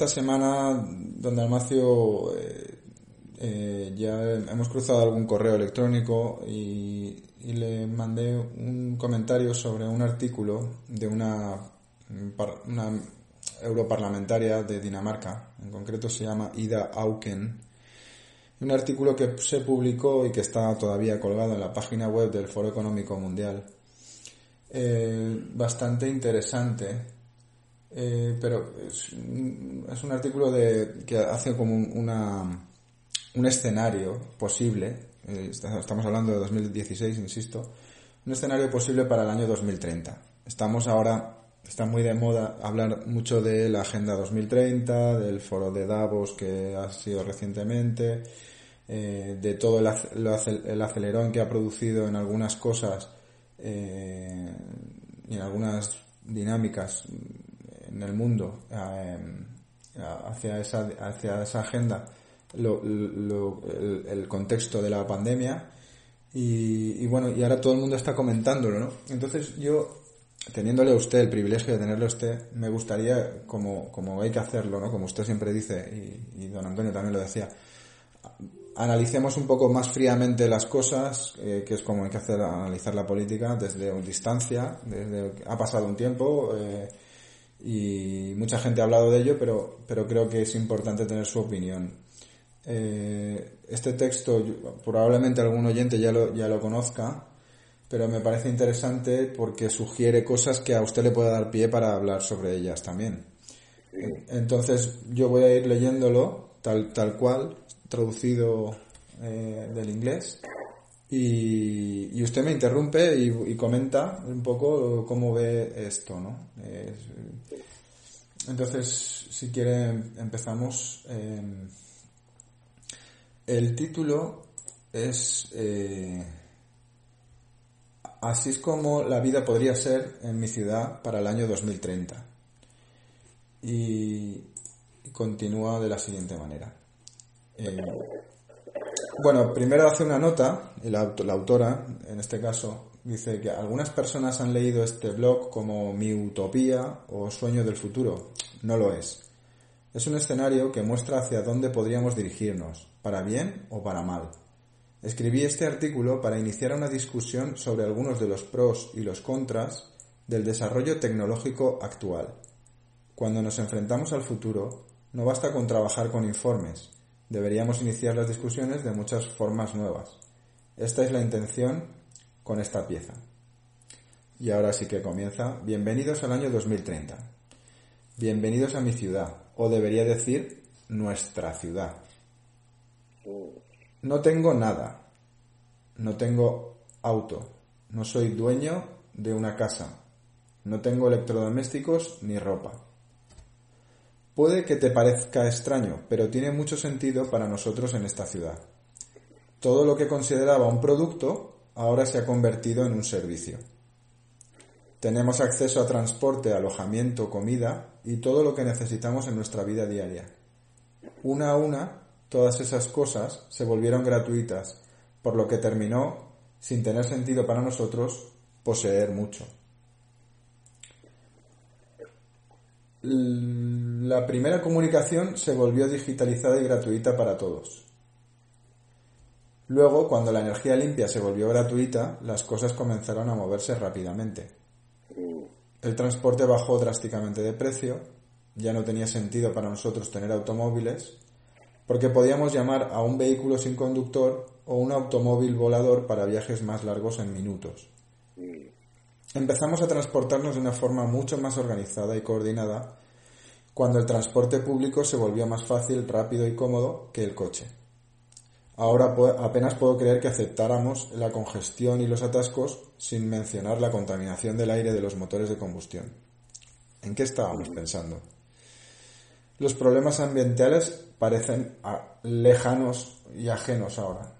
esta semana, don Dalmacio, eh, eh, ya hemos cruzado algún correo electrónico y, y le mandé un comentario sobre un artículo de una, par- una europarlamentaria de Dinamarca, en concreto se llama Ida Auken, un artículo que se publicó y que está todavía colgado en la página web del Foro Económico Mundial. Eh, bastante interesante, eh, pero es, es un artículo de, que hace como un, una, un escenario posible, eh, estamos hablando de 2016, insisto, un escenario posible para el año 2030. Estamos ahora, está muy de moda hablar mucho de la Agenda 2030, del foro de Davos que ha sido recientemente, eh, de todo el acelerón que ha producido en algunas cosas eh, y en algunas dinámicas en el mundo eh, hacia esa hacia esa agenda el, contexto de la pandemia. Y, y bueno y ahora todo el mundo está comentándolo no entonces yo teniéndole a usted el privilegio de tenerle a usted me gustaría como como hay que hacerlo no como usted siempre dice y, y don Antonio también lo decía analicemos un poco más fríamente las cosas, eh, que es como hay que hacer analizar la política desde distancia, desde ha pasado un tiempo eh, y mucha gente ha hablado de ello, pero, pero creo que es importante tener su opinión. Eh, este texto probablemente algún oyente ya lo, ya lo conozca, pero me parece interesante porque sugiere cosas que a usted le puede dar pie para hablar sobre ellas también. Entonces yo voy a ir leyéndolo tal, tal cual, traducido eh, del inglés, y, y usted me interrumpe y, y comenta un poco cómo ve esto, ¿no? Eh, entonces, si quiere, empezamos. Eh, el título es eh, Así es como la vida podría ser en mi ciudad para el año 2030 y, y continúa de la siguiente manera. Bueno, primero hace una nota, la, la autora, en este caso, dice que algunas personas han leído este blog como mi utopía o sueño del futuro. No lo es. Es un escenario que muestra hacia dónde podríamos dirigirnos, para bien o para mal. Escribí este artículo para iniciar una discusión sobre algunos de los pros y los contras del desarrollo tecnológico actual. Cuando nos enfrentamos al futuro, no basta con trabajar con informes, deberíamos iniciar las discusiones de muchas formas nuevas. Esta es la intención con esta pieza. Y ahora sí que comienza. Bienvenidos al año 2030. Bienvenidos a mi ciudad, o debería decir nuestra ciudad. No tengo nada. No tengo auto. No soy dueño de una casa. No tengo electrodomésticos ni ropa. Puede que te parezca extraño, pero tiene mucho sentido para nosotros en esta ciudad. Todo lo que consideraba un producto ahora se ha convertido en un servicio. Tenemos acceso a transporte, alojamiento, comida y todo lo que necesitamos en nuestra vida diaria. Una a una, todas esas cosas se volvieron gratuitas, por lo que terminó, sin tener sentido para nosotros, poseer mucho. La primera comunicación se volvió digitalizada y gratuita para todos. Luego, cuando la energía limpia se volvió gratuita, las cosas comenzaron a moverse rápidamente. El transporte bajó drásticamente de precio, ya no tenía sentido para nosotros tener automóviles, porque podíamos llamar a un vehículo sin conductor o un automóvil volador para viajes más largos en minutos. Empezamos a transportarnos de una forma mucho más organizada y coordinada cuando el transporte público se volvió más fácil, rápido y cómodo que el coche. Ahora apenas puedo creer que aceptáramos la congestión y los atascos sin mencionar la contaminación del aire de los motores de combustión. ¿En qué estábamos pensando? Los problemas ambientales parecen ah, lejanos y ajenos ahora.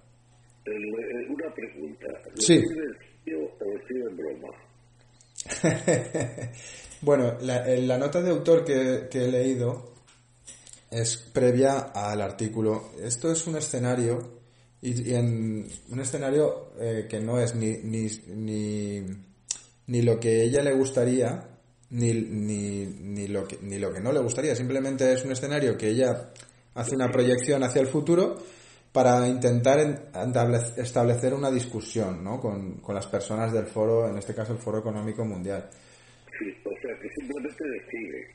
Una pregunta. Sí. o en broma? bueno, la, nota de autor que, he leído es previa al artículo. Esto es un escenario y, en un escenario eh, que no es ni, ni, ni, lo que ella le gustaría ni, ni, lo que, ni lo que no le gustaría. Simplemente es un escenario que ella hace una proyección hacia el futuro para intentar establecer una discusión ¿no? con, con, las personas del foro, en este caso el Foro Económico Mundial. Sí, o sea, que simplemente decide.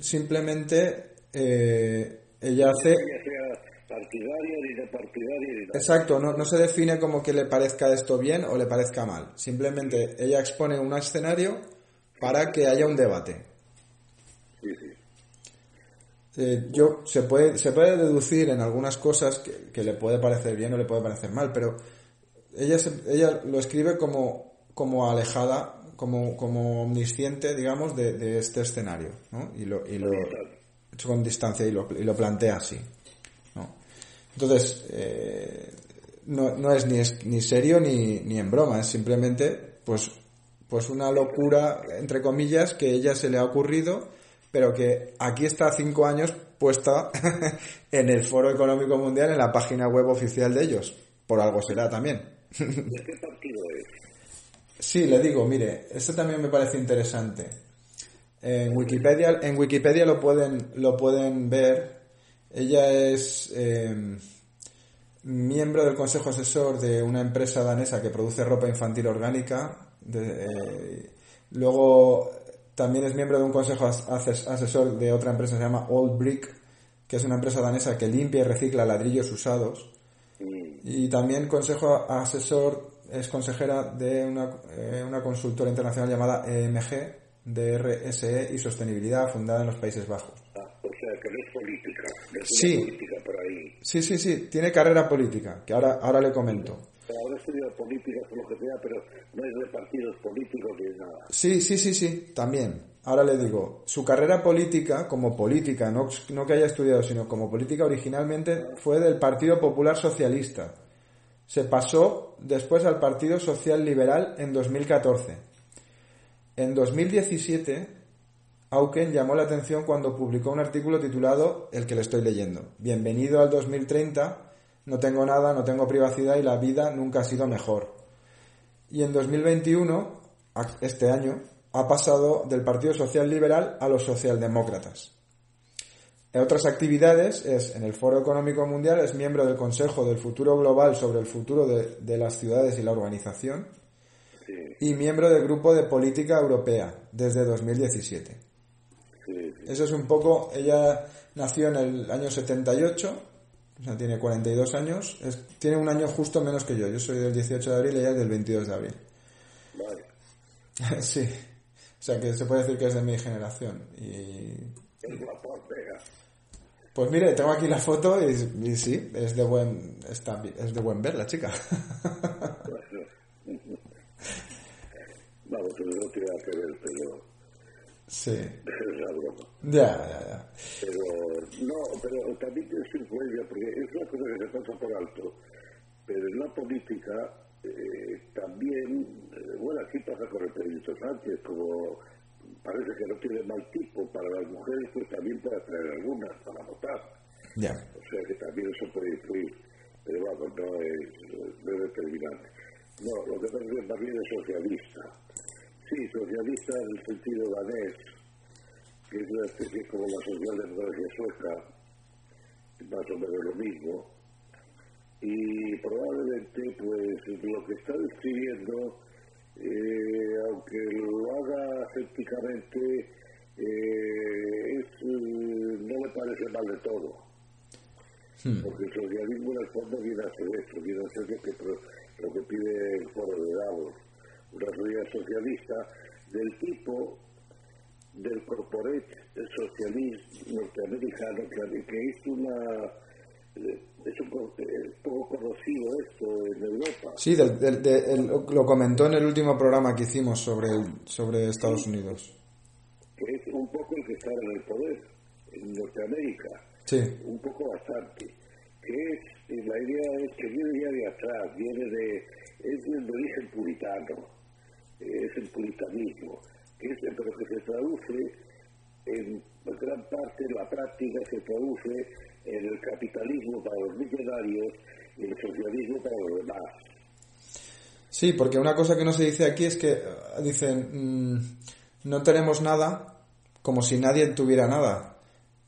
simplemente eh, ella hace... partidaria ni partidaria ni Exacto, no, no se define como que le parezca esto bien o le parezca mal. Simplemente ella expone un escenario para que haya un debate. Eh, yo se puede se puede deducir en algunas cosas que, le puede parecer bien o le puede parecer mal pero ella ella lo escribe como como alejada como como omnisciente digamos de, este escenario ¿no? y lo y lo con distancia y lo, y lo plantea así ¿no? entonces eh, no, no es ni ni serio ni, ni en broma es simplemente pues pues una locura entre comillas que ella se le ha ocurrido pero que aquí está cinco años puesta en el Foro Económico Mundial, en la página web oficial de ellos. Por algo será también. ¿De qué partido es? Sí, le digo, mire, esto también me parece interesante. En Wikipedia, en Wikipedia lo pueden, lo pueden ver. Ella es em, miembro del consejo asesor de una empresa danesa que produce ropa infantil orgánica. Eh, luego también es miembro de un consejo asesor de otra empresa que se llama Old Brick, que es una empresa danesa que limpia y recicla ladrillos usados. Y también consejo asesor, es consejera de una, eh, una consultora internacional llamada EMG, DRSE y Sostenibilidad, fundada en los Países Bajos. Ah, o sea, que no es política, sí. política por ahí. Sí, sí, sí, tiene carrera política, que ahora, ahora le comento ahora estudio política o lo que sea, pero no es de partidos políticos. Sí, sí, sí, sí, también. Ahora le digo, su carrera política, como política, no, que haya estudiado, sino como política originalmente, fue del Partido Popular Socialista. Se pasó después al Partido Social Liberal en 2014. En 2017, Auken llamó la atención cuando publicó un artículo titulado El que le estoy leyendo. Bienvenido al 2030 no tengo nada, no tengo privacidad y la vida nunca ha sido mejor. Y en 2021, este año, ha pasado del Partido Social Liberal a los socialdemócratas. En otras actividades es en el Foro Económico Mundial, es miembro del Consejo del Futuro Global sobre el futuro de, las ciudades y la urbanización y miembro del Grupo de Política Europea desde 2017. Eso es un poco, ella nació en el año 78 o sea, tiene 42 años. Es, tiene un año justo menos que yo. Yo soy del 18 de abril y ella es del 22 de abril. Vale. sí. O sea, que se puede decir que es de mi generación. Y... Pues mire, tengo aquí la foto y, sí, es de buen está, es de buen ver la chica. Vamos, no tiene que ver, pero Sí. broma. Ya, ya, ya. Pero, no, pero también su influencia, porque es una cosa que se pasa por alto. Pero en la política eh, también, eh, bueno, aquí pasa con el Pedrito Sánchez, como parece que no tiene mal tipo para las mujeres, pues también puede atraer algunas para votar. O sea que también eso puede influir. Pero vamos, no es, no es determinante. No, lo que pasa es que también es socialista Sí, socialista en el sentido danés, que es una especie como la socialdemocracia sueca, más o menos lo mismo. Y probablemente, pues, lo que está describiendo, eh, aunque lo haga escépticamente, eh, es, no me parece mal de todo. Hmm. Porque el socialismo en el fondo viene a ser esto, viene a ser lo que, lo que pide el foro de Davos, una sociedad socialista del tipo del corporate socialismo norteamericano, que es una es un poco conocido esto en Europa. Sí, lo comentó en el último programa que hicimos sobre sobre Estados Unidos. Que es un poco el que está en el poder en Norteamérica. Sí. Un poco bastante. Que es, la idea es que viene ya de atrás, viene de, es de origen puritano, es el puritanismo, que es, pero que se traduce en gran parte, la práctica se traduce el capitalismo para los millonarios y el socialismo para los demás. Sí, porque una cosa que no se dice aquí es que eh, dicen mm, no tenemos nada como si nadie tuviera nada.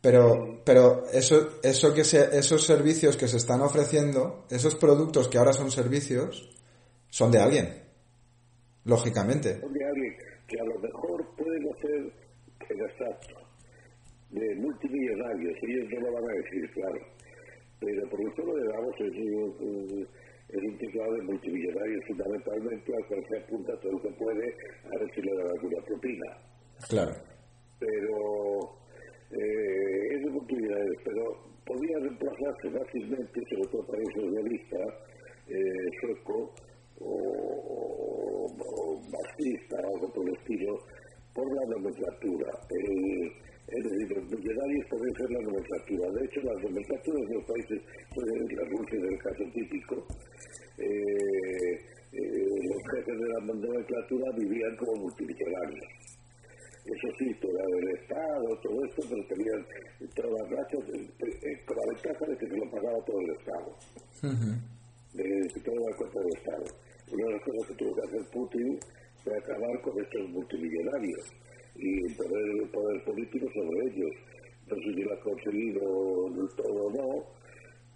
Pero, pero eso, eso que se, esos servicios que se están ofreciendo, esos productos que ahora son servicios, son de alguien. Lógicamente. Son de alguien que a lo mejor pueden hacer el exacto de multimillonarios, ellos no lo van a decir, claro. Pero por lo de Davos es, es un de multimillonarios fundamentalmente al cual se apunta todo lo que puede a ver si le da alguna propina. Claro. Pero eh, es de multimillonarios, pero podría reemplazarse fácilmente, sobre todo para un socialista eh, sueco o, o, marxista o algo por el estilo, por la nomenclatura. El, es decir, los millonarios pueden ser la nomenclatura. De hecho, las nomenclaturas de los países, pues, la Rusia es el caso típico, eh, eh, los jefes de la nomenclatura vivían como multimillonarios. Eso sí, todo el Estado, todo esto, pero tenían todas las rachas, con la ventaja de que se lo pagaba todo el Estado. De que todo la cuenta del Estado. Una de las cosas que tuvo que hacer Putin fue acabar con estos multimillonarios y poner el poder político sobre ellos. No sé si lo ha conseguido todo o no,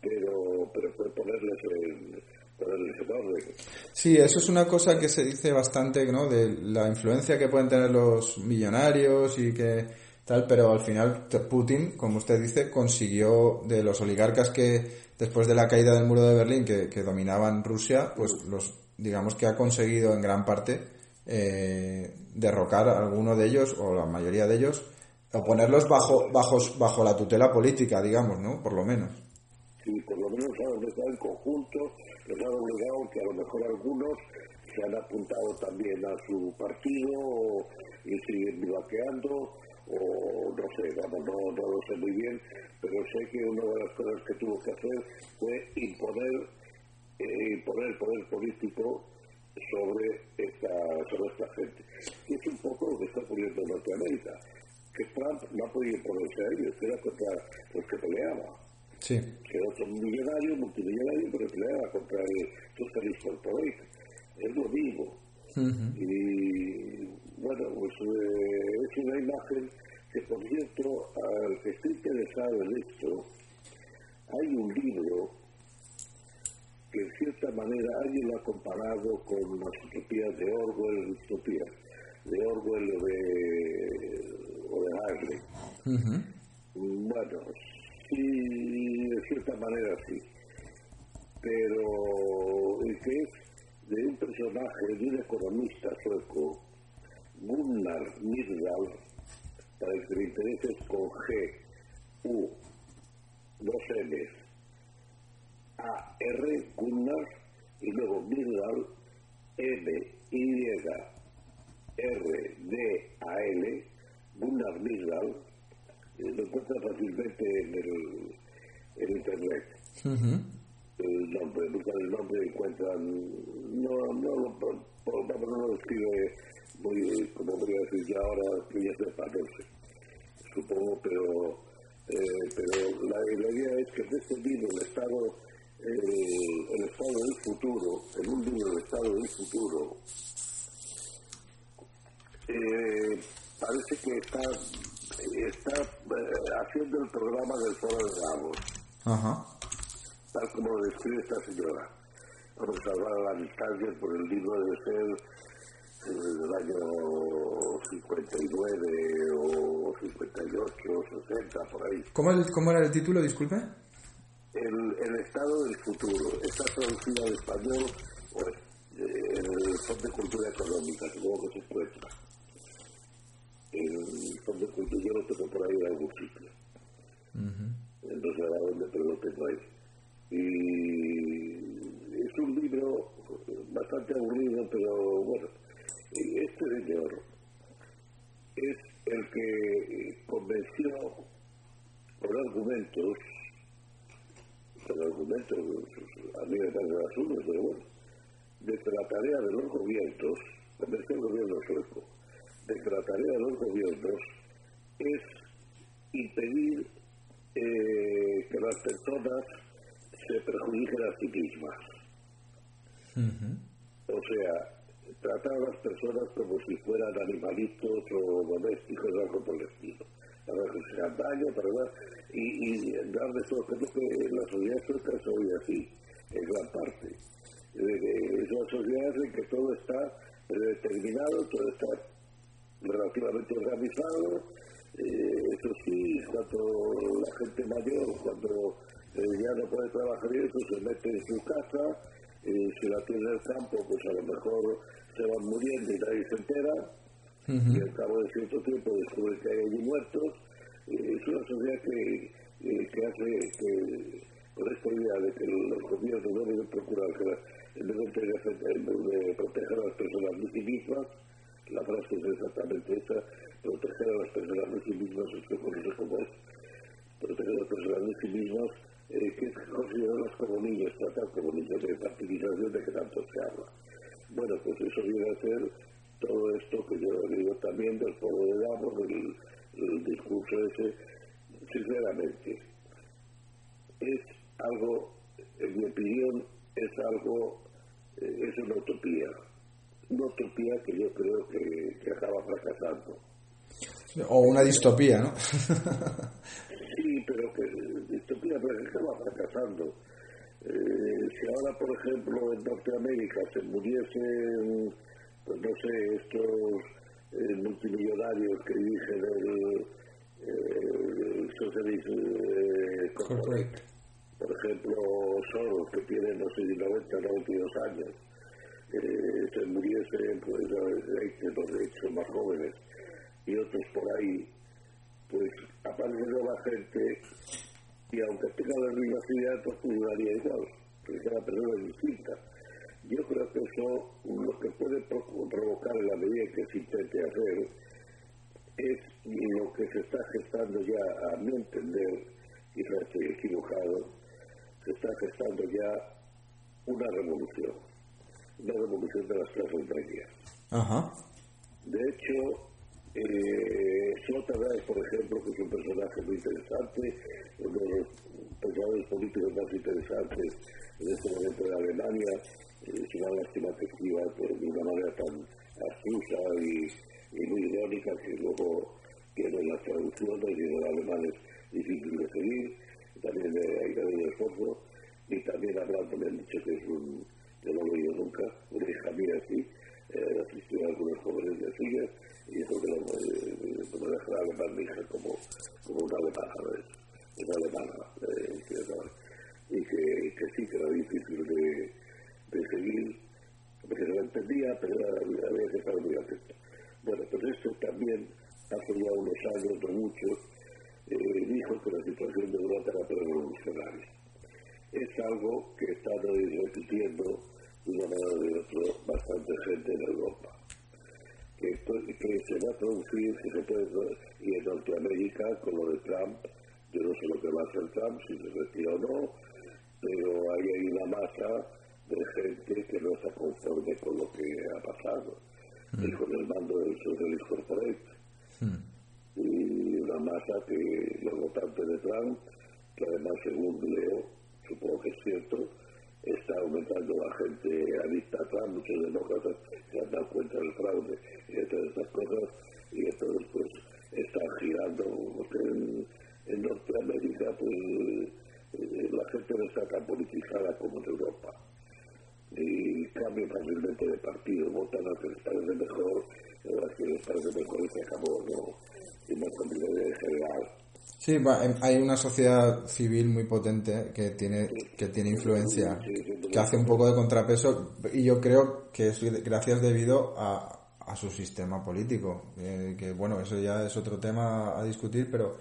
pero, pero puede ponerles en, ponerles orden. Sí, eso es una cosa que se dice bastante, ¿no? De la influencia que pueden tener los millonarios y que tal, pero al final Putin, como usted dice, consiguió de los oligarcas que después de la caída del muro de Berlín que, que dominaban Rusia, pues los digamos que ha conseguido en gran parte eh, derrocar a alguno de ellos o la mayoría de ellos o ponerlos bajo, bajo, bajo la tutela política, digamos, ¿no? Por lo menos. Sí, por lo menos han obligado en conjunto, les han obligado que a lo mejor algunos se han apuntado también a su partido y siguen vivaqueando o no sé, vamos, no, no lo sé muy bien, pero sé que una de las cosas que tuvo que hacer fue imponer, eh, imponer el poder político sobre esta, sobre esta gente. Y es un poco lo que está ocurriendo en Norteamérica, que Trump no ha podido ponerse a ellos, que era contra los que peleaba. Sí. Que otro millonario, multimillonario, pero peleaba contra el Socialist Corporate. Es lo mismo. Y bueno, pues eh, es una imagen que, por cierto, al que esté interesado en esto, hay un libro que en cierta manera alguien lo ha comparado con las utopías de Orwell, utopías de Orwell o de, o de Harley. Bueno, sí, de cierta manera sí. Pero el que es de un personaje, de un economista sueco, Gunnar Myrdal, para el que le con G, U, dos L's, a R Gunnar y luego Myrdal M Y R D A L Gunnar Myrdal eh, lo encuentran fácilmente en el en internet. El nombre buscan el nombre y encuentran no no lo no, no lo escribe muy como voy a decir ya ahora que ya sepa no sé supongo pero eh, pero la, la idea es que en este libro el estado el, Estado del futuro, en un libro del Estado del futuro, eh, parece que está, está eh, haciendo el programa del Foro de Davos, tal como lo describe esta señora. Vamos a la distancia por el libro debe ser eh, del año 59 o 58 o 60, por ahí. ¿Cómo, ¿Cómo era el título, disculpe? El, Estado del futuro. Está traducido al español pues, en el Fondo de Cultura Económica, supongo que se encuentra. El Fondo de Cultura yo lo tengo por ahí en algún sitio. Sé a dónde, pero lo tengo ahí. Y es un libro bastante aburrido, pero bueno, este señor es el que convenció por argumentos con argumentos, a mí me parece absurdo, pero bueno, de que la tarea de los gobiernos, convenció el gobierno sueco, de que la tarea de los gobiernos es impedir eh, que las personas se perjudiquen a sí mismas. O sea, tratar a las personas como si fueran animalitos o domésticos o algo por el estilo. Para hagan daño, para y, y darles todo. Creo que la sociedad sueca es hoy así, en gran parte. Es una sociedad en que todo está determinado, todo está relativamente organizado. Eh, eso sí, cuando la gente mayor, cuando eh, ya no puede trabajar y eso, se mete en su casa, eh, si la tiene en el campo, pues a lo mejor se van muriendo y nadie se entera, y al cabo de cierto tiempo descubre que hay allí muertos, es una sociedad que, que hace que, con esta idea de que los gobiernos deben procurar que deben de, proteger a las personas de sí mismas, la frase es exactamente esa, proteger a las personas de sí mismas, no sé cómo es, proteger a las personas de sí mismas, eh, que es considerarlas como niños, tratar como niños de participación de que tanto se habla. Bueno, pues eso viene a ser todo esto que yo digo también del pueblo de Damos, del el discurso ese, sinceramente, es algo, en mi opinión, es algo, eh, es una utopía. Una utopía que yo creo que, acaba fracasando. O una distopía, ¿no? sí, pero que distopía pero que acaba fracasando. Eh, si ahora, por ejemplo, en Norteamérica se muriesen, no sé, estos eh, multimillonarios que dirigen el, el Socialist eh, Corporate. Por ejemplo, Soros, que tiene, no sé, 90, 92 años, eh, se muriesen, pues, los derechos más jóvenes, y otros por ahí, pues aparece nueva gente, y aunque tenga la misma ideas, pues funcionaría igual, porque cada persona es distinta yo creo que eso lo que puede provocar en la medida que se intente hacer es lo que se está gestando ya, a mi entender, quizás estoy equivocado, se está gestando ya una revolución, una revolución de las clases medias. Ajá. De hecho, eh, Sloterdijk, por ejemplo, que es un personaje muy interesante, uno de los pensadores políticos más interesantes en este momento de Alemania, es una lástima que escriba de una manera tan astuta y, muy irónica que luego tiene las traducciones y en alemán es difícil de seguir, también hay que el esfuerzo, y también hablando me han dicho que es un, yo no lo he oído nunca, una hija mía así, eh, asistió a algunos jóvenes de suyas, y dijo que no, eh, dejará alemán mi hija como, como una alemana, es una alemana, eh, y que, que sí que era difícil de de seguir, porque se lo entendía, pero había que estar muy atento. Bueno, pues esto también hace ya unos años, no muchos, eh, dijo que la situación de Europa era revolucionaria. Es algo que está repitiendo de una manera o de otra bastante gente en Europa. Que, que, se va a producir, que se puede, y en Norteamérica, con lo de Trump, yo no sé lo que va a hacer Trump, si se retira o no, pero ahí hay una masa de gente que no está conforme con lo que ha pasado mm. y con el mando del Socialist Corporate. Mm. Y una masa que los votantes de Trump, que además según leo, supongo que es cierto, está aumentando la gente adicta a Trump, muchos demócratas se han dado cuenta del fraude y de todas estas cosas, y entonces pues están girando, porque en, en Norteamérica pues eh, la gente no está tan politizada como en Europa y cambian fácilmente de partido, votan a que les parece mejor, a que les parece mejor y se acabó, ¿no? Y no de general. Sí, hay una sociedad civil muy potente que tiene que tiene influencia, que hace un poco de contrapeso y yo creo que es gracias debido a, a su sistema político, eh, que bueno, eso ya es otro tema a discutir, pero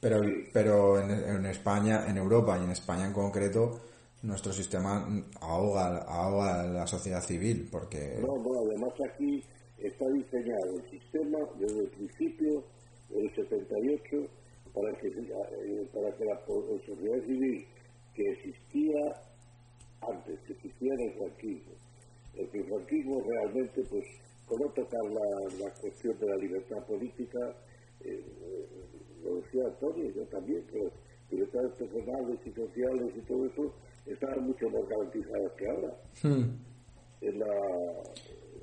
pero pero en, en, España, en Europa y en España en concreto, nuestro sistema ahoga, ahoga a la sociedad civil, porque... No, no, además aquí está diseñado el sistema desde el principio, del 78, para que, eh, para que la, sociedad civil que existía antes, que existía en el franquismo, el el franquismo realmente, pues, con no tocar la, la cuestión de la libertad política, eh, lo decía Antonio, yo también, pero libertades personales y sociales y todo eso estaban mucho más garantizadas que ahora. Hmm. En la,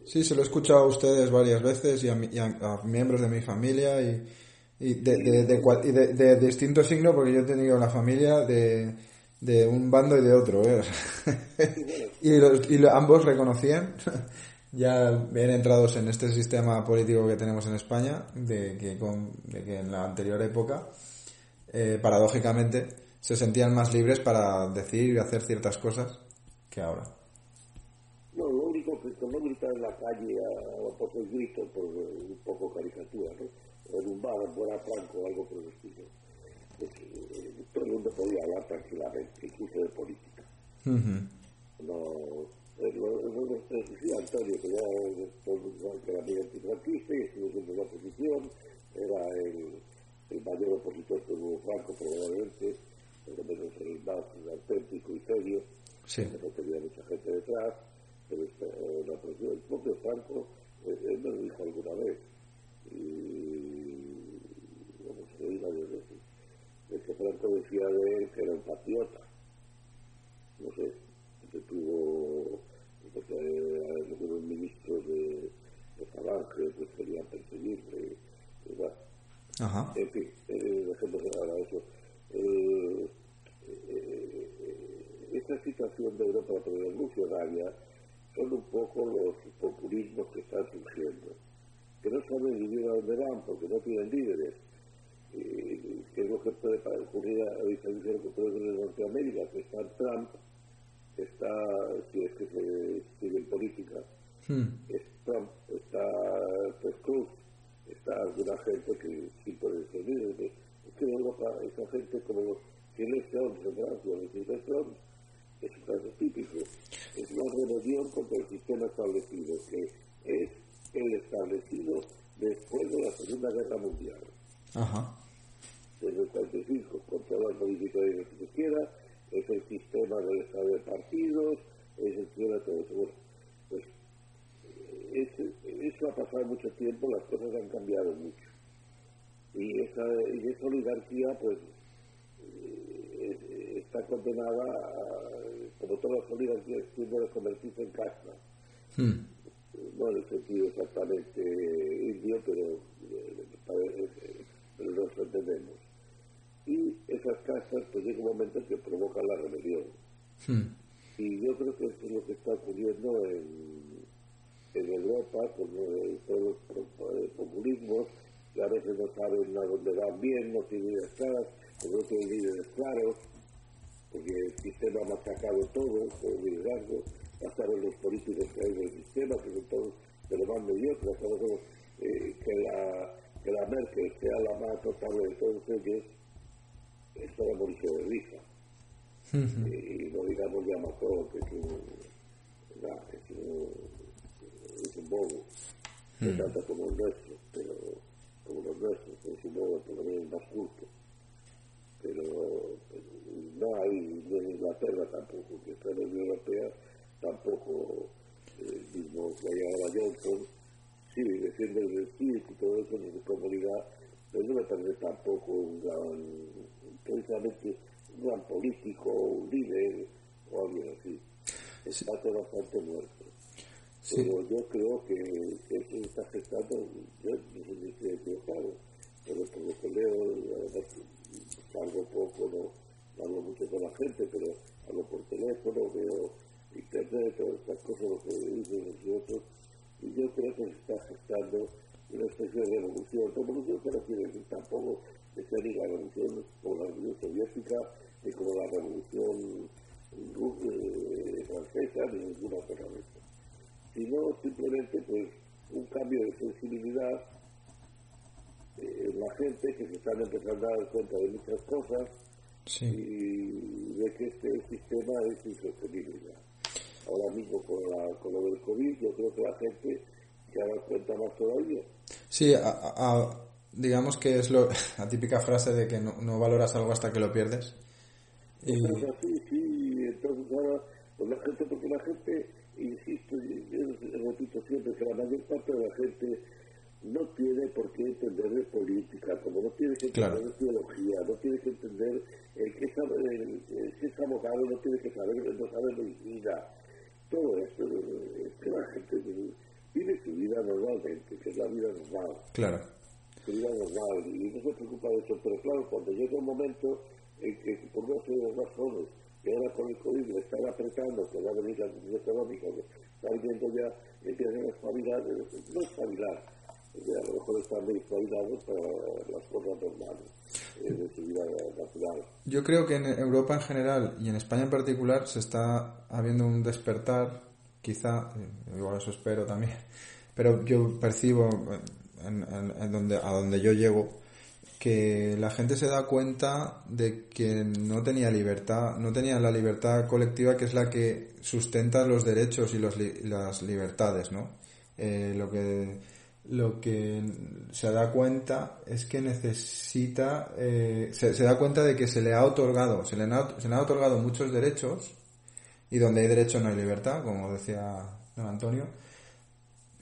sí, se lo he escuchado a ustedes varias veces y a, a miembros de mi familia y y de, de, de, de, distinto signo porque yo he tenido la familia de, de un bando y de otro ¿eh? y, los, y ambos reconocían ya bien entrados en este sistema político que tenemos en España de que, con, de que en la anterior época eh, paradójicamente se sentían más libres para decir y hacer ciertas cosas que ahora no, lo único que no gritar en la calle a, por el grito por un poco caricatura ¿no? en un bar en Buena Franco o algo por el estilo. Pues, eh, todo el mundo podía hablar tranquilamente, incluso de política. No, eh, lo, lo, decía Antonio, que ya que era muy antifranquista y estuvo en la oposición, era el, el mayor opositor que hubo Franco probablemente, por lo menos el más auténtico y serio, sí. no tenía mucha gente detrás, pero eh, la oposición, el propio Franco, eh, él me lo dijo alguna vez, y como se lo diga varias veces, el que Franco decía de él que era un patriota. No sé, que tuvo, porque algunos ministros de, de Falange pues querían perseguirle, ¿verdad? Ajá. En fin, eh, dejemos ahora eso. Eh, eh, esta situación de Europa revolucionaria son un poco los populismos que están surgiendo que no saben vivir a dónde van porque no tienen líderes. Eh, que es lo que puede ocurrir a diferencia de lo que puede ocurrir en Norteamérica, que está Trump, está, si es que se sigue en política, hmm. es Trump, está pues, Cruz, está alguna gente que sí puede ser líderes. Que en Europa esa gente como los Gilles Jones en Francia, Jones, es un caso típico. Es una rebelión contra el sistema establecido, que es el establecido después de la Segunda Guerra Mundial. Ajá. Desde el 45, con todas las modificaciones que se quiera, es el sistema del Estado de partidos, es el sistema de todo eso. Bueno, pues eso ha pasado mucho tiempo, las cosas han cambiado mucho. Y esa, y esa oligarquía, pues, eh, está condenada, como todas las oligarquías, tienden a convertirse en casta. Hmm no en el sentido exactamente indio, pero, eh, pero nos entendemos. Y esas casas, pues llega un momento que provocan la rebelión. Hmm. Y yo creo que eso es lo que está ocurriendo en, en Europa con eh, todos los populismos, que a veces no saben a dónde van bien, no tienen ideas claras, no tienen líderes claros, porque el sistema ha machacado todo, todo el liderazgo pasaron los políticos que hay en el sistema, que son todos de lo más mediocres, eh, que, la, que la Merkel sea la más notable de todos ellos, es para morirse de risa. y no digamos ya Macron, que es un, es un, es un bobo, que tanto como el nuestro, pero como los nuestros, es un bobo por lo menos más culto. Pero, pero no hay, ni en Inglaterra tampoco, que está en la Unión Europea, tampoco el eh, mismo que ahora Johnson, sí, defiende el espíritu y todo eso en su comunidad, pero no me parece tampoco un gran, precisamente un gran político, un líder o alguien así. Está todo bastante muerto. Pero yo creo que eso está afectando, yo no sé si estoy equivocado, pero por lo que leo, poco, no hablo mucho con la gente, pero hablo por teléfono, veo internet, todas estas cosas, lo que dicen nosotros, y yo creo que se está gestando una especie de revolución, revolución que no quiere decir tampoco decía ni la revolución como la revolución soviética, ni como la revolución eh, francesa, ni ninguna otra vez. Sino simplemente pues un cambio de sensibilidad eh, en la gente que se están empezando a dar cuenta de muchas cosas y de que este sistema es insostenible. Ahora mismo con, la, con lo del COVID yo creo que la gente se ha dado cuenta más todavía. Sí, digamos que es lo, la típica frase de que no, no valoras algo hasta que lo pierdes. Y... sí, sí, entonces ahora, pues la gente, porque la gente, insisto, repito siempre que la mayor parte de la gente no tiene por qué entender de política, como no tiene que entender de teología, no tiene que entender el que sabe, el, si es abogado, no tiene que saber, no sabe medicina. Todo esto, es que la gente vive su vida normalmente, que es la vida normal. Claro. Su vida normal, y no se preocupa de eso, pero claro, cuando llega un momento en que por no ser razones, que ahora con el COVID le están apretando, que va a venir la crisis económica, que está viendo ya, empiezan a espabilar, no espabilar, a lo mejor están espabilados para las cosas normales eh, de su vida natural. Yo creo que en Europa en general y en España en particular se está habiendo un despertar, quizá, eh, igual eso espero también, pero yo percibo en, en donde, a donde yo llego, que la gente se da cuenta de que no tenía libertad, no tenía la libertad colectiva que es la que sustenta los derechos y los las libertades, ¿no? Eh, lo que lo que se da cuenta es que necesita, eh, se, da cuenta de que se le ha otorgado, se le, se le han otorgado muchos derechos y donde hay derecho no hay libertad, como decía don Antonio,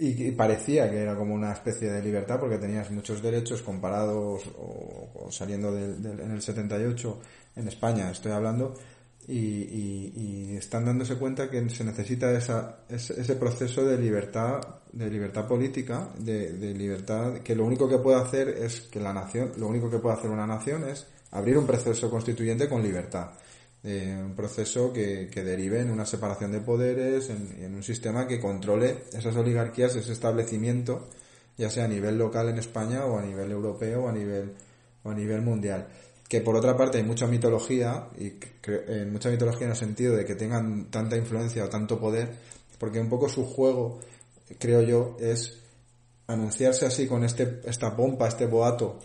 y, parecía que era como una especie de libertad porque tenías muchos derechos comparados o, saliendo del, en el 78 en España estoy hablando y, están dándose cuenta que se necesita esa, ese, proceso de libertad de libertad política de, de, libertad que lo único que puede hacer es que la nación lo único que puede hacer una nación es abrir un proceso constituyente con libertad un proceso que, que, derive en una separación de poderes, en, un sistema que controle esas oligarquías, ese establecimiento, ya sea a nivel local en España o a nivel europeo o a nivel, o a nivel mundial. Que por otra parte hay mucha mitología, y en mucha mitología en el sentido de que tengan tanta influencia o tanto poder, porque un poco su juego, creo yo, es anunciarse así con este, esta pompa, este boato,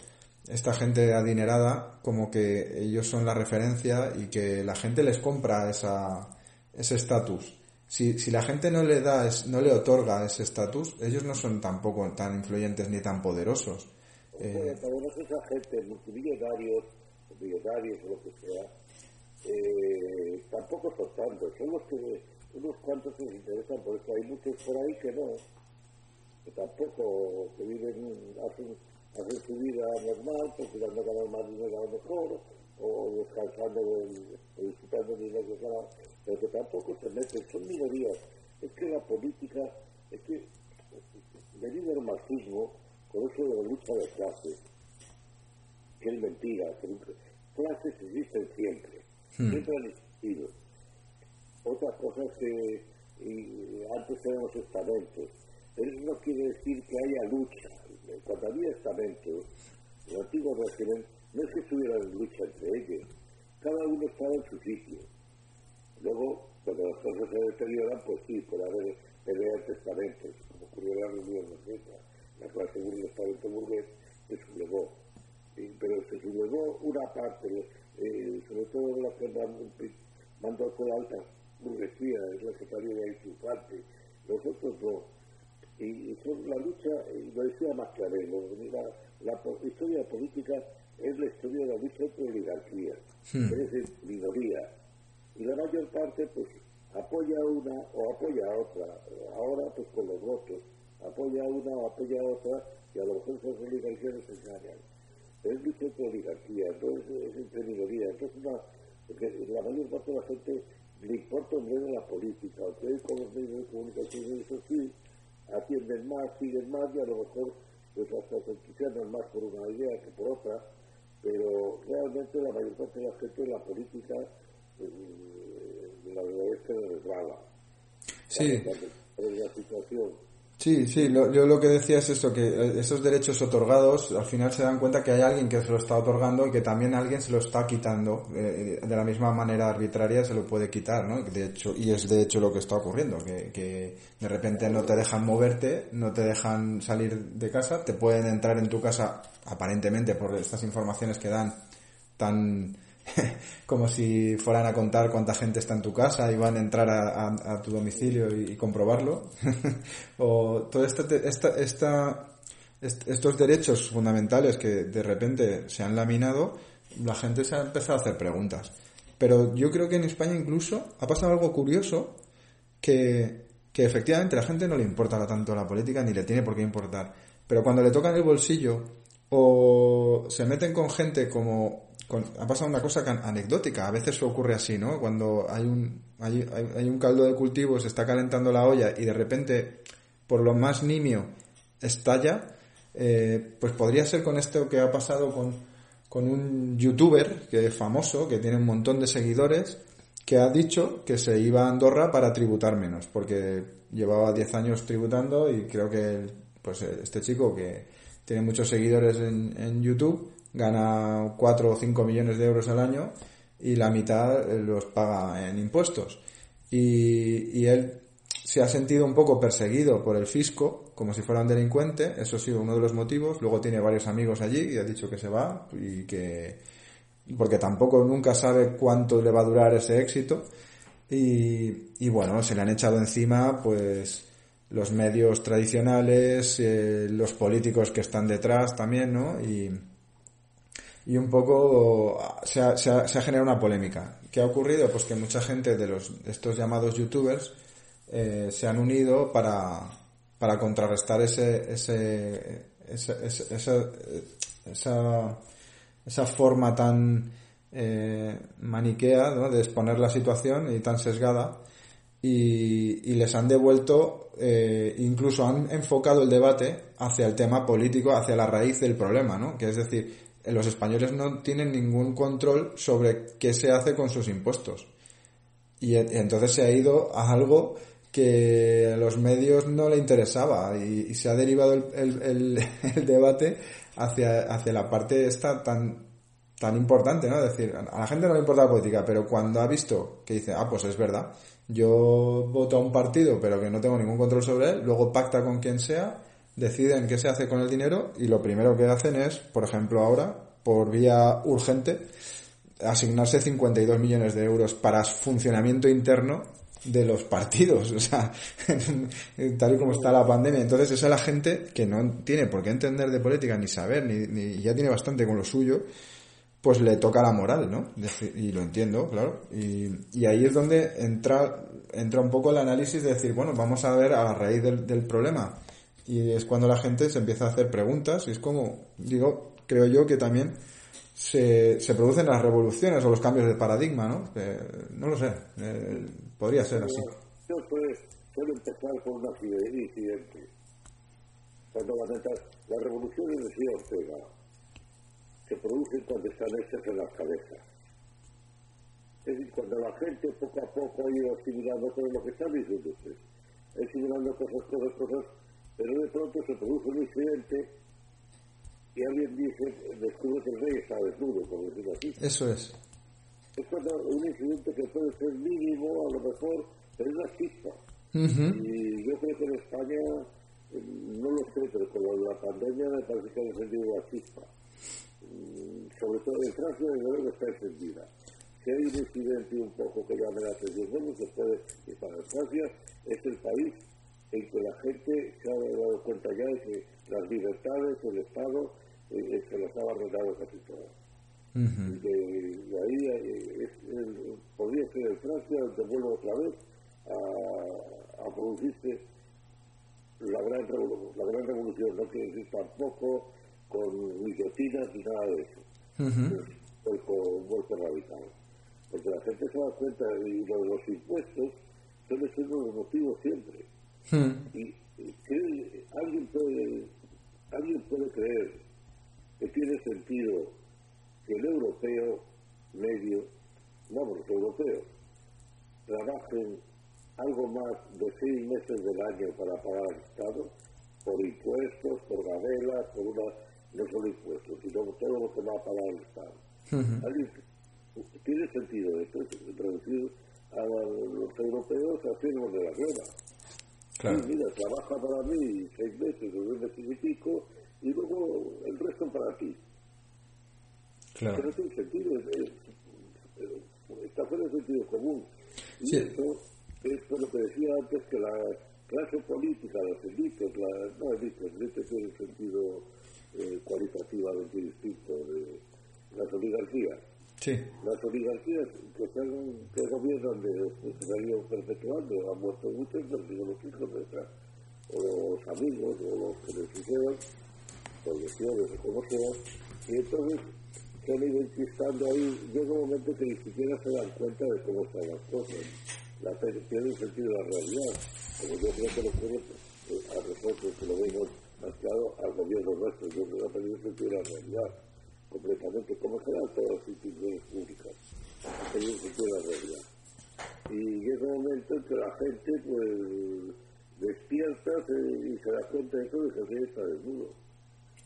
esta gente adinerada como que ellos son la referencia y que la gente les compra esa, ese estatus. Si, si la gente no le da, no le otorga ese estatus, ellos no son tampoco tan influyentes ni tan poderosos. Eh, esa gente, multimillonarios, millonarios o lo que sea, eh, tampoco son tantos. Son los que, unos cuantos que les interesan, por eso hay muchos por ahí que no, que tampoco, que viven, hacen hacer su vida normal, porque no ganar más dinero a lo mejor, o descansando o disfrutando de dinero ganar, pero que tampoco se meten, son minorías. Es que la política, es que debido al marxismo, con eso de la lucha de clases, que es mentira, que clases existen siempre, hmm. siempre han existido. Otras cosas que antes tenemos estamentos, pero eso no quiere decir que haya lucha cuando había estamentos, el antiguo régimen, no es que estuvieran en lucha entre ellos, cada uno estaba en su sitio. Luego, cuando las cosas se deterioran, pues sí, puede haber peleas de estamentos, como ocurrió en la reunión de la clase del estamento burgués se sublevó. pero se sublevó una parte, eh, sobre todo la que mandó con alta burguesía, es la que de ahí su parte. Nosotros no y la lucha, y lo decía más claro, la, la, historia política es la historia de la lucha entre oligarquías, hmm. es decir, minoría. Y la mayor parte, pues, apoya a una o apoya a otra. Ahora, pues, con los votos, apoya a una o apoya a otra, y a lo mejor esas oligarquías se engañan. Pero es lucha entre oligarquías, entonces es entre minorías. Entonces, una, la mayor parte de la gente le importa un medio la política, aunque con los medios de comunicación, eso sí, atienden más, siguen más y a lo mejor pues hasta se entusiasman más por una idea que por otra, pero realmente la mayor parte de la gente en la política pues, la verdad es que resbala. Sí. La situación Sí, sí, yo lo que decía es esto, que eh, esos derechos otorgados al final se dan cuenta que hay alguien que se lo está otorgando y que también alguien se lo está quitando eh, de la misma manera arbitraria se lo puede quitar, ¿no? De hecho, y es de hecho lo que está ocurriendo, que, que de repente no te dejan moverte, no te dejan salir de casa, te pueden entrar en tu casa aparentemente por estas informaciones que dan tan como si fueran a contar cuánta gente está en tu casa y van a entrar a, tu domicilio y, comprobarlo. o todo este, esta, esta, estos derechos fundamentales que de repente se han laminado, la gente se ha empezado a hacer preguntas. Pero yo creo que en España incluso ha pasado algo curioso que, que efectivamente a la gente no le importa tanto la política ni le tiene por qué importar. Pero cuando le tocan el bolsillo o se meten con gente como ha pasado una cosa anecdótica, a veces ocurre así, ¿no? Cuando hay un, hay, hay, un caldo de cultivo, se está calentando la olla y de repente, por lo más nimio, estalla, eh, pues podría ser con esto que ha pasado con, con un youtuber que es famoso, que tiene un montón de seguidores, que ha dicho que se iba a Andorra para tributar menos, porque llevaba 10 años tributando y creo que pues este chico que tiene muchos seguidores en, en YouTube, gana 4 o 5 millones de euros al año y la mitad eh, los paga en impuestos. Y, y él se ha sentido un poco perseguido por el fisco, como si fuera un delincuente, eso ha sido uno de los motivos. Luego tiene varios amigos allí y ha dicho que se va y que, porque tampoco nunca sabe cuánto le va a durar ese éxito. Y, y bueno, se le han echado encima, pues, los medios tradicionales, eh, los políticos que están detrás también, ¿no? Y, y un poco se ha, se, ha, generado una polémica. ¿Qué ha ocurrido? Pues que mucha gente de los estos llamados youtubers eh, se han unido para, para contrarrestar ese, ese, esa, esa, esa, esa, forma tan eh, maniquea ¿no? de exponer la situación y tan sesgada y, y les han devuelto, eh, incluso han enfocado el debate hacia el tema político, hacia la raíz del problema, ¿no? Que es decir, los españoles no tienen ningún control sobre qué se hace con sus impuestos. Y, entonces se ha ido a algo que a los medios no le interesaba y, se ha derivado el, debate hacia, hacia la parte esta tan, tan importante, ¿no? Es decir, a la gente no le importa la política, pero cuando ha visto que dice, ah, pues es verdad, yo voto a un partido pero que no tengo ningún control sobre él, luego pacta con quien sea deciden qué se hace con el dinero y lo primero que hacen es, por ejemplo ahora, por vía urgente, asignarse 52 millones de euros para funcionamiento interno de los partidos, o sea, tal y como está la pandemia. Entonces, esa es la gente que no tiene por qué entender de política ni saber, ni, ni ya tiene bastante con lo suyo, pues le toca la moral, ¿no? Y lo entiendo, claro. Y, ahí es donde entra, entra un poco el análisis de decir, bueno, vamos a ver a la raíz del problema y es cuando la gente se empieza a hacer preguntas y es como, digo, creo yo que también se, se producen las revoluciones o los cambios de paradigma, ¿no? no lo sé, eh, podría ser así. Yo suelo empezar por un incidente. Cuando las revoluciones decía Ortega se producen cuando están hechas en las cabezas. Es decir, cuando la gente poco a poco ha ido asimilando todo lo que está diciendo usted, asimilando cosas, cosas, cosas, pero de pronto se produce un incidente y alguien dice, descubre que el rey está desnudo, por decirlo así. Eso es. Es cuando un incidente que puede ser mínimo, a lo mejor, pero es una chispa. Y yo creo que en España, eh, no lo sé, pero con la pandemia me parece que ha encendido una chispa. Mm, sobre todo en Francia, desde luego está encendida. Si hay un incidente un poco que llame la atención, bueno, se puede, y para Francia es el país en que la gente se ha dado cuenta ya de que las libertades del Estado eh, se las ha arreglado casi todas. de, ahí eh, podría ser en Francia donde vuelve otra vez a, producirse la gran, la gran revolución, no quiere decir tampoco con guillotinas ni nada de eso, uh con un golpe radical. Porque la gente se da cuenta y los impuestos suelen ser los motivos siempre Hmm. Y, alguien puede alguien puede creer que tiene sentido que el europeo medio, vamos, los europeos, trabajen algo más de seis meses del año para pagar al Estado por impuestos, por gabelas, por una, no solo impuestos, sino todo lo que va a pagar el Estado. Tiene sentido esto, reducir a los europeos a hacernos de la guerra. Claro. mira, trabaja para mí seis meses o dos meses y pico y luego el resto para ti. Claro. Pero tiene sentido, está fuera de sentido común. Y eso es lo que decía antes que la clase política, los élites, la, no élites, élites tiene un sentido eh, cualitativamente distinto de las oligarquías. Las oligarquías que, están, que gobiernan de, ido perpetuando, han muerto muchos, siguen los hijos detrás, o los amigos, o los que les hicieron, o lesiones, o como sea, y entonces se han ido enquistando ahí, llega un momento que ni siquiera se dan cuenta de cómo están las cosas. La pierde el sentido de la realidad, como yo creo que lo ocurre eh, a nosotros que lo vemos más claro al gobierno nuestro, yo creo que ha perdido sentido de la realidad completamente, como será todas las instituciones públicas, de la realidad. Y llega un momento en que la gente pues despierta y se da cuenta de eso de que se está desnudo.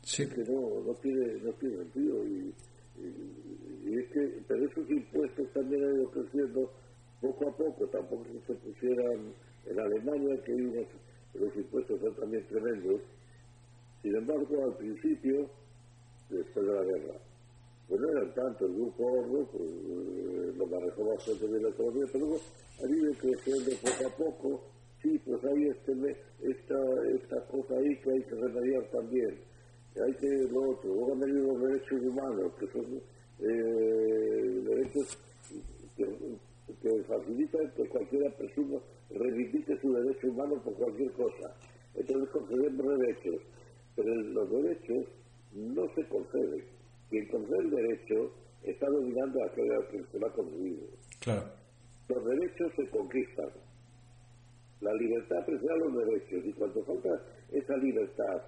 Sí. Es que no, no, tiene, no tiene sentido y, y, es que, pero esos impuestos también han ido creciendo poco a poco, tampoco se pusieran en Alemania, que los impuestos son también tremendos. Sin embargo, al principio, después de la guerra, pues no eran tanto, el grupo Ordo pues, eh, lo manejó bastante bien la economía, pero luego ha ido creciendo poco a poco. Sí, pues hay este, esta, esta cosa ahí que hay que remediar también. Hay que lo otro. Luego han venido los derechos humanos, que son eh, derechos que, que facilita que cualquiera persona reivindique su derecho humano por cualquier cosa. Entonces concedemos derechos, pero los derechos no se conceden. Quien concede el derecho está dominando a aquel que se lo ha concedido. Claro. Los derechos se conquistan. La libertad presenta los derechos y cuando falta esa libertad,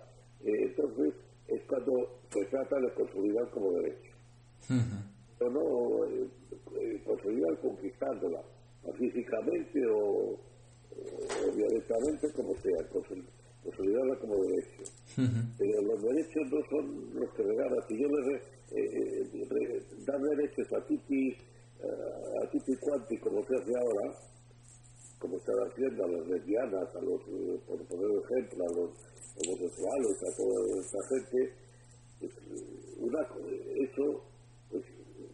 eh, entonces es cuando se trata de consolidar como derecho no eh, eh conquistándola, físicamente o, violentamente, como sea, consolidarla como derecho. Pero los derechos no son los que regalan. Si yo le eh, eh, derechos a Titi, a Titi Cuanti, como se hace ahora, como están haciendo a las lesbianas, a los, por poner ejemplo, a los homosexuales, a toda esta gente, pues, una, eso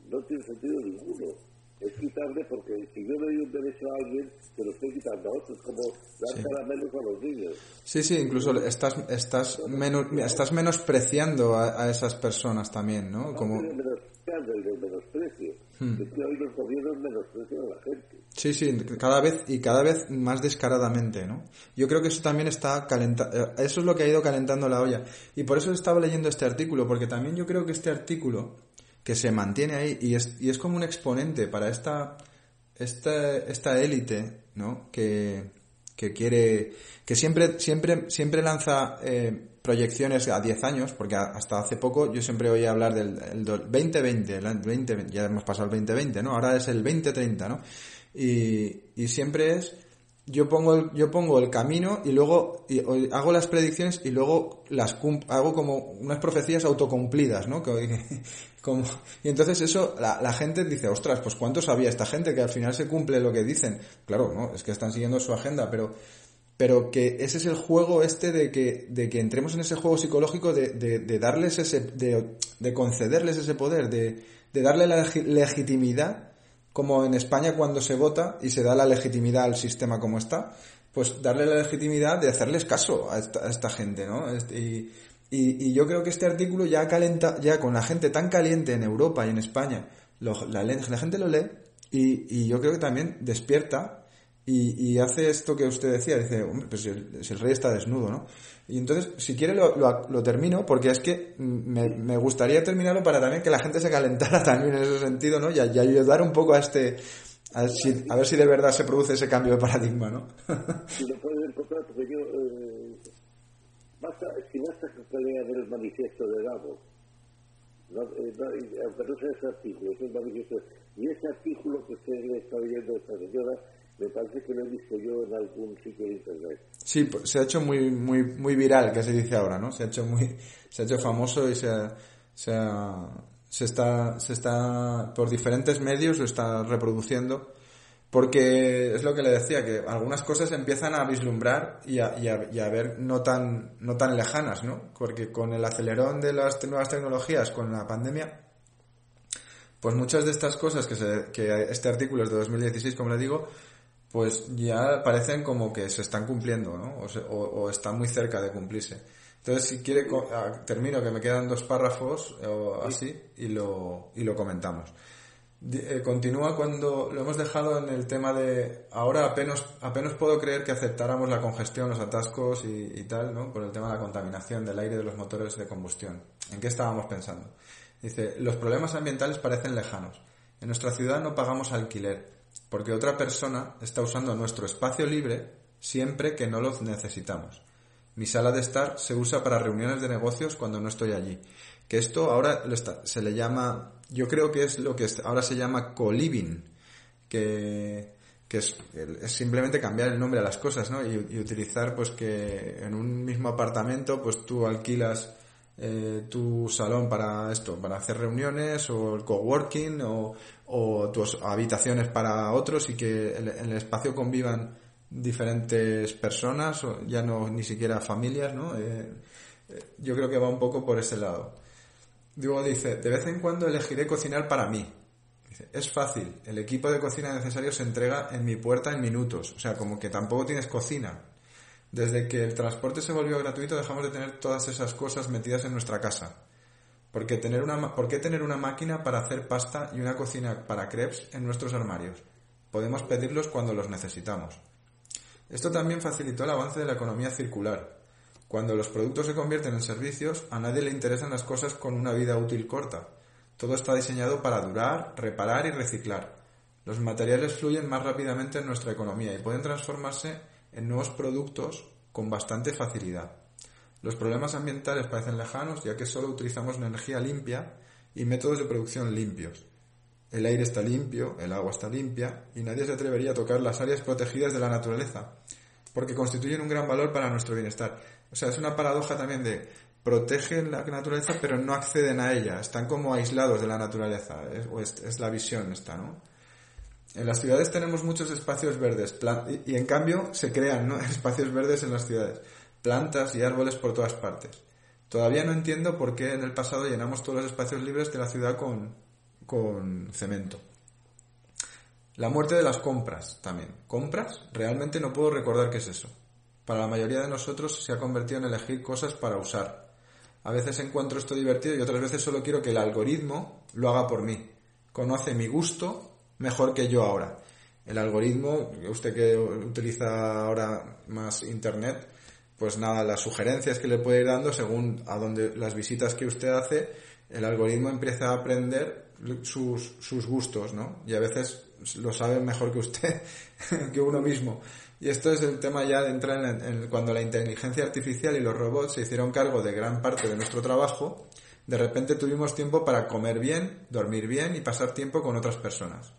no tiene sentido ninguno. Es quitarle porque si yo le doy un derecho a alguien, se lo estoy quitando a otros, como dar sí. caramelos a los niños. Sí, sí, incluso estás, estás, menos, estás menospreciando a, a, esas personas también, ¿no? como... Menospreciando el menosprecio. Hmm. Es que hoy los gobiernos menosprecian a la gente. Sí, sí, cada vez y cada vez más descaradamente, ¿no? Yo creo que eso también está calentando, eh, eso es lo que ha ido calentando la olla. Y por eso estaba leyendo este artículo, porque también yo creo que este artículo que se mantiene ahí y es, y es como un exponente para esta, esta, esta élite, ¿no? Que, que quiere, que siempre, siempre, siempre lanza eh, proyecciones a 10 años, porque hasta hace poco yo siempre oía hablar del, 2020, el 20, ya hemos pasado el 2020, ¿no? Ahora es el 2030, ¿no? Y, y siempre es, yo pongo el, yo pongo el camino y luego hago las predicciones y luego las hago como unas profecías autocumplidas, ¿no? Como, y entonces eso, la, gente dice, ostras, pues cuánto sabía esta gente que al final se cumple lo que dicen. Claro, no, es que están siguiendo su agenda, pero, pero que ese es el juego este de que, de que entremos en ese juego psicológico de, de, darles ese, de, de concederles ese poder, de, de darle la legitimidad como en España cuando se vota y se da la legitimidad al sistema como está, pues darle la legitimidad de hacerles caso a esta, gente, ¿no? Este, y, y, yo creo que este artículo ya calenta, ya con la gente tan caliente en Europa y en España, la, la, gente lo lee y, y yo creo que también despierta y, y, hace esto que usted decía, dice, hombre, pues el, si el rey está desnudo, ¿no? Y entonces, si quiere lo, lo, termino, porque es que me, me, gustaría terminarlo para también que la gente se calentara también en ese sentido, ¿no? Y, y ayudar un poco a este, a, a, ver si de verdad se produce ese cambio de paradigma, ¿no? si lo puedes encontrar, porque yo, eh, basta, si basta que puede haber el manifiesto de Davos, no, eh, no, aunque no sea ese artículo, es el manifiesto, y ese artículo que usted le está leyendo a esta señora, Me parece que lo he visto yo en algún sitio de internet. Sí, pues, se ha hecho muy, muy, muy viral, que se dice ahora, ¿no? Se ha hecho muy, se ha hecho famoso y se, se, se está, se está, por diferentes medios lo está reproduciendo porque es lo que le decía, que algunas cosas empiezan a vislumbrar y a, y a, y a ver no tan, no tan lejanas, ¿no? Porque con el acelerón de las nuevas tecnologías, con la pandemia, pues muchas de estas cosas que, se, que este artículo es de 2016, como le digo, pues ya parecen como que se están cumpliendo, ¿no? O, se, o, o están muy cerca de cumplirse. Entonces, si quiere, termino, que me quedan dos párrafos o así, y lo, y lo comentamos. Eh, continúa cuando lo hemos dejado en el tema de ahora apenas, apenas puedo creer que aceptáramos la congestión, los atascos y, y, tal, ¿no? Por el tema de la contaminación del aire de los motores de combustión. ¿En qué estábamos pensando? Dice, los problemas ambientales parecen lejanos. En nuestra ciudad no pagamos alquiler, porque otra persona está usando nuestro espacio libre siempre que no lo necesitamos. Mi sala de estar se usa para reuniones de negocios cuando no estoy allí. Que esto ahora se le llama yo creo que es lo que ahora se llama co-living, que, que es, simplemente cambiar el nombre a las cosas, ¿no? Y, y, utilizar, pues, que en un mismo apartamento, pues tú alquilas eh, tu salón para esto, para hacer reuniones, o el coworking, o, o tus habitaciones para otros, y que en el espacio convivan diferentes personas, ya no ni siquiera familias, ¿no? Eh, yo creo que va un poco por ese lado. Digo, dice, de vez en cuando elegiré cocinar para mí. Es fácil, el equipo de cocina necesario se entrega en mi puerta en minutos. O sea, como que tampoco tienes cocina. Desde que el transporte se volvió gratuito dejamos de tener todas esas cosas metidas en nuestra casa. Porque tener una, ¿Por qué tener una máquina para hacer pasta y una cocina para crepes en nuestros armarios? Podemos pedirlos cuando los necesitamos. Esto también facilitó el avance de la economía circular, cuando los productos se convierten en servicios, a nadie le interesan las cosas con una vida útil corta. Todo está diseñado para durar, reparar y reciclar. Los materiales fluyen más rápidamente en nuestra economía y pueden transformarse en nuevos productos con bastante facilidad. Los problemas ambientales parecen lejanos ya que solo utilizamos energía limpia y métodos de producción limpios. El aire está limpio, el agua está limpia y nadie se atrevería a tocar las áreas protegidas de la naturaleza, porque constituyen un gran valor para nuestro bienestar. O sea, es una paradoja también de protegen la naturaleza pero no acceden a ella, están como aislados de la naturaleza, es, es, la visión esta, ¿no? En las ciudades tenemos muchos espacios verdes y, en cambio se crean espacios verdes en las ciudades, plantas y árboles por todas partes. Todavía no entiendo por qué en el pasado llenamos todos los espacios libres de la ciudad con, con cemento. La muerte de las compras también. ¿Compras? Realmente no puedo recordar qué es eso. Para la mayoría de nosotros se ha convertido en elegir cosas para usar. A veces encuentro esto divertido y otras veces solo quiero que el algoritmo lo haga por mí. Conoce mi gusto mejor que yo ahora. El algoritmo, usted que utiliza ahora más internet, pues nada, las sugerencias que le puede ir dando según a donde las visitas que usted hace, el algoritmo empieza a aprender sus, sus gustos, ¿no? Y a veces lo sabe mejor que usted, que uno mismo. Y esto es el tema ya de entrar en, en, cuando la inteligencia artificial y los robots se hicieron cargo de gran parte de nuestro trabajo, de repente tuvimos tiempo para comer bien, dormir bien y pasar tiempo con otras personas.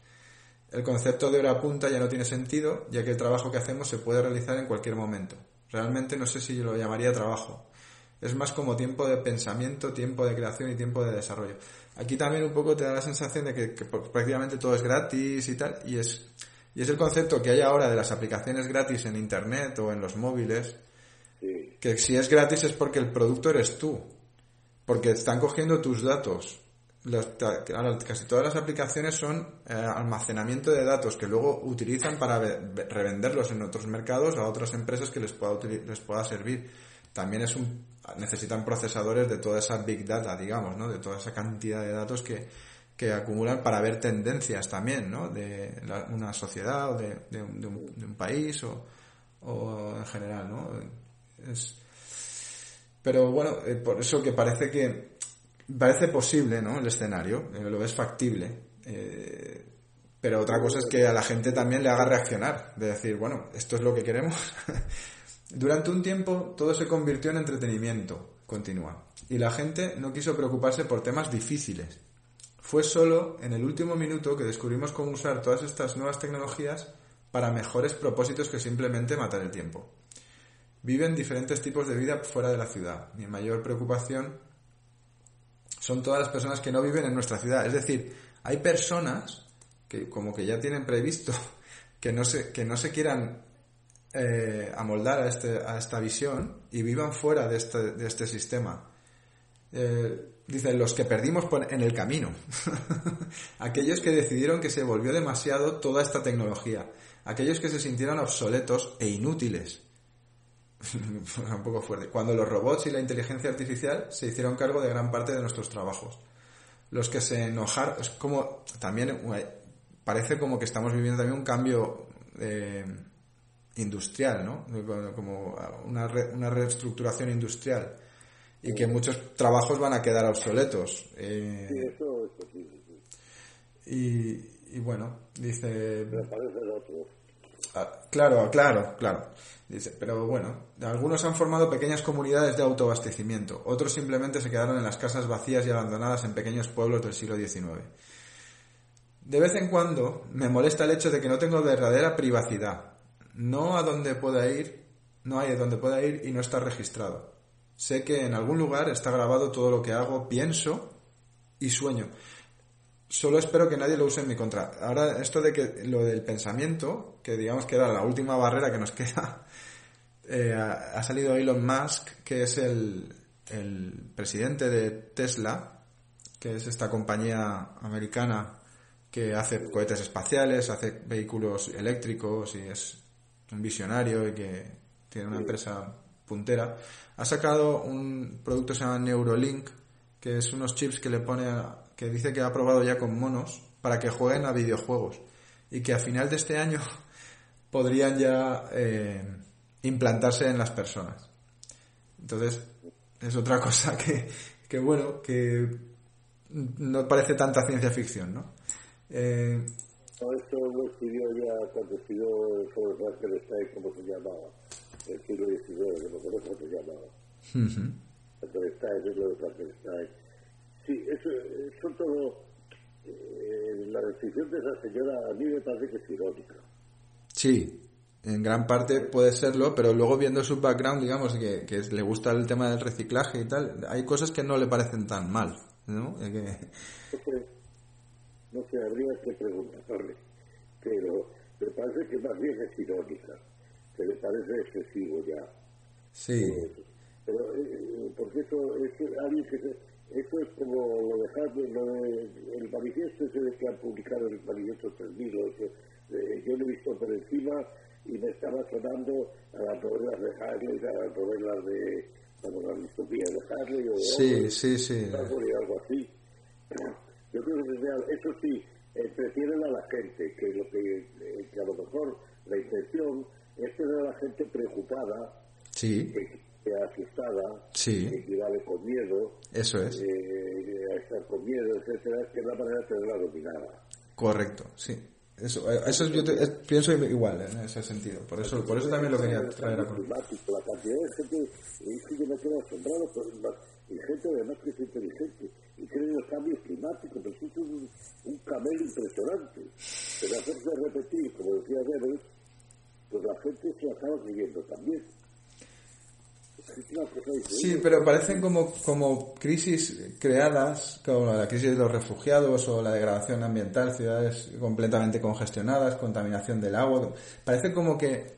El concepto de hora punta ya no tiene sentido, ya que el trabajo que hacemos se puede realizar en cualquier momento. Realmente no sé si yo lo llamaría trabajo. Es más como tiempo de pensamiento, tiempo de creación y tiempo de desarrollo. Aquí también un poco te da la sensación de que, que prácticamente todo es gratis y tal, y es, y es el concepto que hay ahora de las aplicaciones gratis en Internet o en los móviles, sí. que si es gratis es porque el producto eres tú, porque están cogiendo tus datos. Los, casi todas las aplicaciones son eh, almacenamiento de datos que luego utilizan para revenderlos en otros mercados a otras empresas que les pueda, les pueda servir. También es un, necesitan procesadores de toda esa big data, digamos, ¿no? de toda esa cantidad de datos que, que acumulan para ver tendencias también, ¿no? De una sociedad o de, un, país o, o, en general, ¿no? Es... Pero bueno, eh, por eso que parece que parece posible, ¿no? El escenario, eh, lo ves factible. Eh, pero otra cosa es que a la gente también le haga reaccionar, de decir, bueno, esto es lo que queremos. Durante un tiempo todo se convirtió en entretenimiento, continúa, y la gente no quiso preocuparse por temas fue solo en el último minuto que descubrimos cómo usar todas estas nuevas tecnologías para mejores propósitos que simplemente matar el tiempo. Viven diferentes tipos de vida fuera de la ciudad. Mi mayor preocupación son todas las personas que no viven en nuestra ciudad. Es decir, hay personas que como que ya tienen previsto que no se, que no se quieran eh, amoldar a, este, a esta visión y vivan fuera de este, de este sistema. Eh, dicen los que perdimos en el camino. Aquellos que decidieron que se volvió demasiado toda esta tecnología. Aquellos que se sintieron obsoletos e inútiles. un poco fuerte. Cuando los robots y la inteligencia artificial se hicieron cargo de gran parte de nuestros trabajos. Los que se enojaron, es como, también eh, parece como que estamos viviendo también un cambio eh, industrial, ¿no? Como una, una reestructuración industrial y que muchos trabajos van a quedar obsoletos. Eh, sí, eso, sí, y, y, bueno, dice... Me parece el otro. Ah, claro, claro, claro. Dice, pero bueno, algunos han formado pequeñas comunidades de autoabastecimiento, otros simplemente se quedaron en las casas vacías y abandonadas en pequeños pueblos del siglo XIX. De vez en cuando me molesta el hecho de que no tengo verdadera privacidad. No a donde pueda ir, no hay a donde pueda ir y no está registrado. Sé que en algún lugar está grabado todo lo que hago, pienso y sueño. Solo espero que nadie lo use en mi contra. Ahora, esto de que lo del pensamiento, que digamos que era la última barrera que nos queda, eh, ha salido Elon Musk, que es el, el presidente de Tesla, que es esta compañía americana que hace cohetes espaciales, hace vehículos eléctricos y es un visionario y que tiene una empresa puntera, ha sacado un producto que se llama Neurolink, que es unos chips que le pone, que dice que ha probado ya con monos para que jueguen a videojuegos y que a final de este año podrían ya eh, implantarse en las personas. Entonces, es otra cosa que, que bueno, que no parece tanta ciencia ficción, ¿no? Eh, esto lo escribió ya cuando escribió el está como se llamaba, el siglo XIX, que no conozco cómo se llamaba. -huh. Frankenstein, es lo de Frankenstein. Sí, eso, son todo. Eh, la decisión de esa señora a mí me parece que es irónica. Sí, en gran parte puede serlo, pero luego viendo su background, digamos, que, que le gusta el tema del reciclaje y tal, hay cosas que no le parecen tan mal, ¿no? Que no sé, habría que preguntarle, pero me parece que más bien es irónica, que le parece excesivo ya. Sí. pero, eh, porque eso es alguien que eso es como lo dejar lo de, el manifiesto ese de que han publicado el manifiesto 3000 eh, yo lo he visto por encima y me estaba sonando a las novelas de Harley a las novelas de bueno, la distopía de Harley o sí, sí, sí. algo así yo creo que eso sí, entretienen a la gente, que, lo que, eh, que a lo mejor la intención es tener a la gente preocupada, sí. que, asustada, sí. que equivale con miedo, eso es, eh, a estar con miedo, etcétera, que es la manera de tenerla dominada. Correcto, sí. Eso, eh, eso yo te, pienso igual en ese sentido. Por eso, por eso también lo quería traer a climático, La cantidad de gente es que yo me quedo asombrado y gente además que es inteligente y cree en los cambios climáticos, pero es un, un camelo impresionante. Pero hacerse repetir, como decía Goebbels, pues la gente se acaba creyendo también. Sí, pero parecen como, como crisis creadas, como la crisis de los refugiados o la degradación ambiental, ciudades completamente congestionadas, contaminación del agua. Parece como que,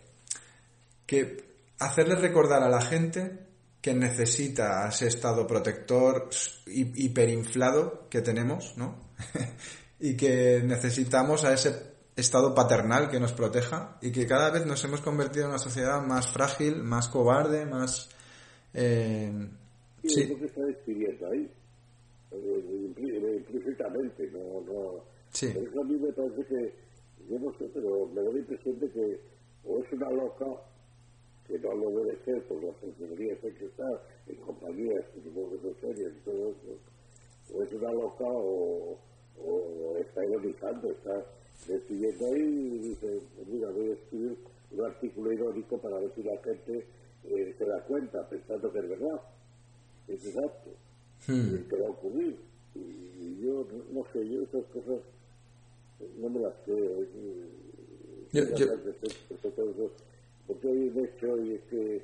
que hacerle recordar a la gente que necesita ese estado protector hiperinflado que tenemos, ¿no? y que necesitamos a ese estado paternal que nos proteja y que cada vez nos hemos convertido en una sociedad más frágil, más cobarde, más... Eh, sí, sí. que está describiendo ahí, eh, implícitamente, no, no... Sí. Eso a mí me parece que, yo no sé, pero me da la impresión de que o es una loca que no lo debe ser, porque las funcionarías hay que estar en compañías serias y todo eso, o es una loca o, o está ironizando, está decidiendo ahí y dice, mira, voy a escribir un artículo irónico para ver si la gente eh, se da cuenta, pensando que es verdad, es exacto, hmm. que va a ocurrir. Y, yo no, sé, yo esas cosas no me las creo. Es, porque hay un hecho y es que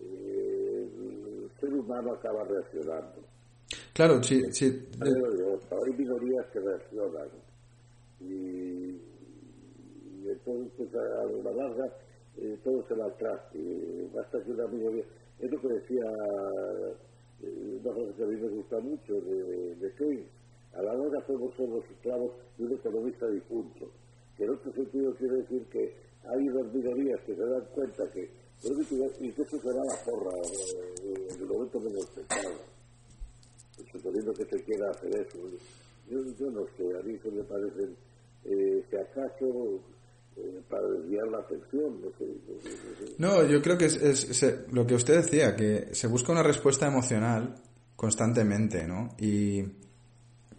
eh, el ser humano acaba reaccionando. Claro, sí. sí. hay minorías que reaccionan y, entonces pues, a la larga eh, todo se va atrás. basta que una minoría. Es lo que decía eh, una cosa que a mí me gusta mucho de, de Keynes. A la larga somos, somos esclavos de un economista difunto. Que en otro sentido quiere decir que hay dos minorías que se dan cuenta que y que eso será la porra eh, en el momento menos pensado suponiendo que se quiera hacer eso yo, yo no sé a mí eso me parece eh, si acaso eh, para desviar la atención no sé, no, yo creo que es, es, lo que usted decía que se busca una respuesta emocional constantemente no y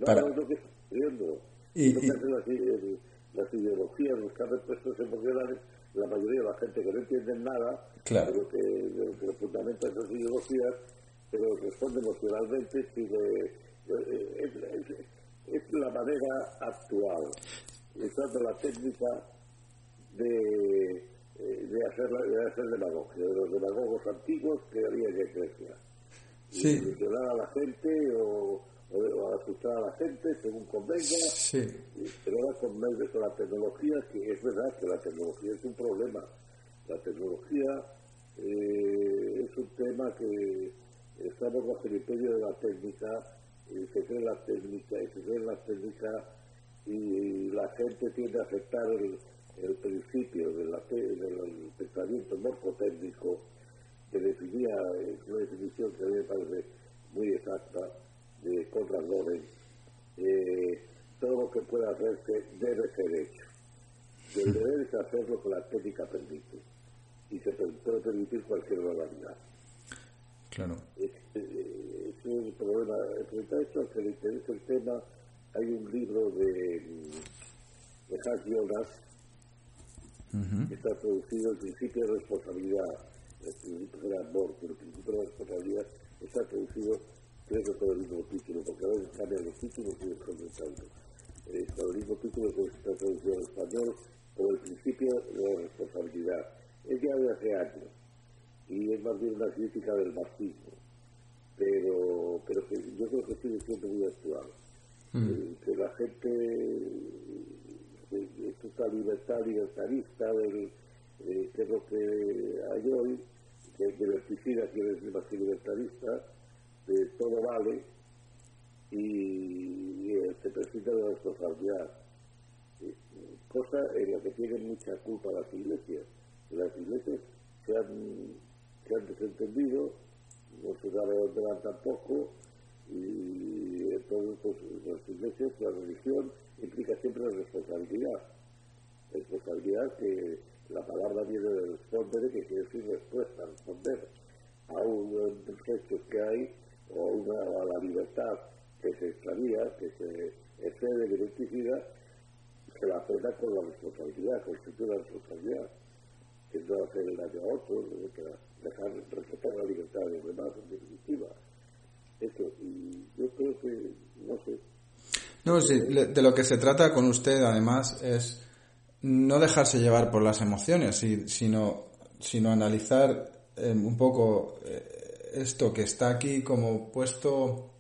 para... es lo que sucediendo y, y... Así, las ideologías, buscar respuestas emocionales, la mayoría de la gente que no entiende nada, claro. pero que, que fundamenta esas ideologías, pero responde emocionalmente si es, es, la manera actual, usando la técnica de, de, hacer, de hacer demagogia, de los demagogos antiguos que había en Grecia. Sí. a la gente o o asustar a la gente según convenga, sí. pero ahora con, con la tecnología, que es verdad que la tecnología es un problema. La tecnología eh, es un tema que estamos bajo el imperio de la técnica, y se cree la técnica, y se cree la técnica, y la gente tiende a aceptar el, el principio de del pensamiento morfotécnico que definía, una definición que a mí me parece muy exacta, de Conrad Lorenz, eh, todo lo que pueda hacerse debe ser hecho. Y el deber es hacer lo que la técnica permite. Y se puede permitir cualquier barbaridad. Claro. Este, es el problema. Frente a esto, al que le interesa el tema, hay un libro de, de Hans Jonas que está traducido el principio de responsabilidad, el principio de amor, pero el principio de responsabilidad está traducido creo que con el mismo título, porque a veces cambian los títulos y después tanto. Eh, con el mismo título que está traducido en español, como el principio de responsabilidad. Es ya de hace años, y es más bien una crítica del marxismo, pero, pero que yo creo que sigue siendo muy actual. Mm. Eh, que la gente, eh, esta libertad libertarista, del, eh, que es lo que hay hoy, que es diverticida, quiere decir más que libertarista, todo vale y, se presenta la responsabilidad. Cosa en la que tienen mucha culpa las iglesias. Las iglesias se han, se han desentendido, no se van tampoco, y entonces pues, las iglesias, la religión implica siempre la responsabilidad. Responsabilidad que la palabra viene de responder, que quiere decir respuesta, responder a un hechos que hay o una, a la libertad que se extravía, que se excede de identidad, se la pena con la responsabilidad, constituye la responsabilidad, que no hacer el daño a otros, dejar respetar la libertad de los demás en definitiva. Eso, y yo creo que, no sé. No, sí, de lo que se trata con usted, además, es no dejarse llevar por las emociones, sino, sino analizar eh, un poco eh, esto que está aquí como puesto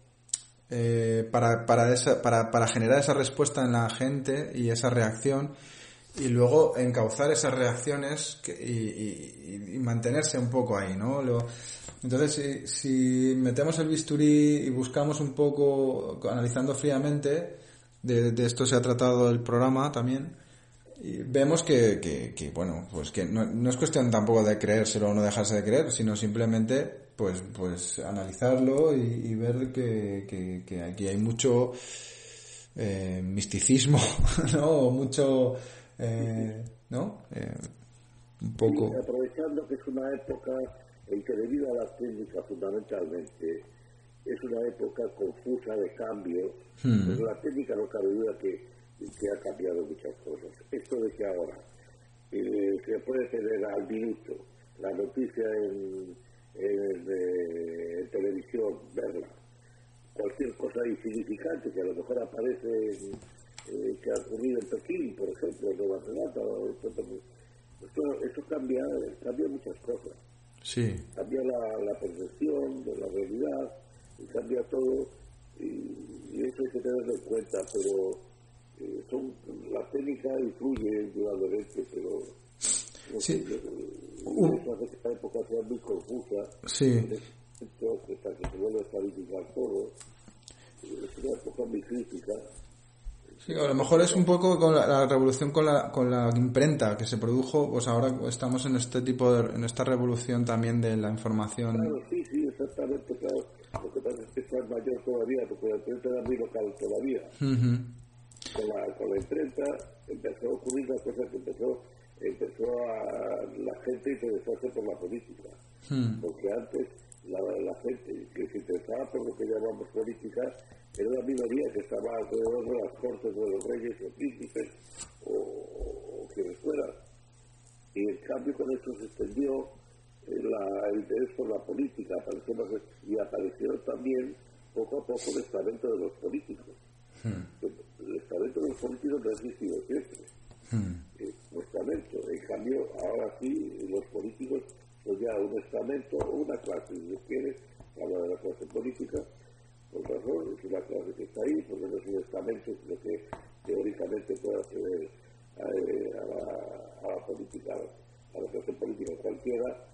eh, para, para, esa, para, para generar esa respuesta en la gente y esa reacción y luego encauzar esas reacciones y, mantenerse un poco ahí, ¿no? Lo, entonces, si, metemos el bisturí y buscamos un poco, analizando fríamente, de, de esto se ha tratado el programa también, y vemos que, que, que, bueno, pues que no, no, es cuestión tampoco de creérselo o no dejarse de creer, sino simplemente pues, pues analizarlo y, ver que, que, aquí hay mucho eh, misticismo, ¿no? mucho, eh, ¿no? Eh, un poco. aprovechando que es una época en que debido a la técnica fundamentalmente es una época confusa de cambios, hmm. pues la técnica no cabe duda que, que ha cambiado muchas cosas. Esto de que ahora se puede tener al minuto la noticia en en televisión, verla. Cualquier cosa insignificante que a lo mejor aparece eh, que ha ocurrido en Pekín, por ejemplo, en Nueva Zelanda. Esto, esto cambia, cambia muchas cosas. Sí. Cambia la, la percepción de la realidad, y cambia todo, y, eso hay que tenerlo en cuenta, pero eh, son, la técnica influye indudablemente, pero Sí. sé, Uh. eso hace que esta época sea muy confusa. Sí. hasta que se vuelve a estabilizar todo. Es una época muy crítica. Sí, a lo mejor es un poco con la, la revolución con la, con la imprenta que se produjo, pues ahora estamos en este tipo de, en esta revolución también de la información. Claro, sí, sí, exactamente, claro. Lo que pasa es que está mayor todavía, porque la imprenta era muy local todavía. Ujú. Con la, con la imprenta empezó a ocurrir una cosa que empezó, empezó a la gente interesarse por la política. Hmm. Porque antes la, la gente que se interesaba por lo que llamamos política era la minoría que estaba alrededor de las cortes de los reyes o príncipes o, o quienes fueran. Y en cambio con esto se extendió eh, la- el interés por la política apareció y aparecieron también poco a poco el estamento de los políticos. El estamento de los políticos no ha existido siempre. Eh, un estamento. En cambio, ahora sí, los políticos son ya un estamento una clase, si quiere, habla de la clase política, por razón, es una clase que está ahí, porque no es un estamento, sino que teóricamente puede acceder a, eh, a la, a la política, a la clase política cualquiera,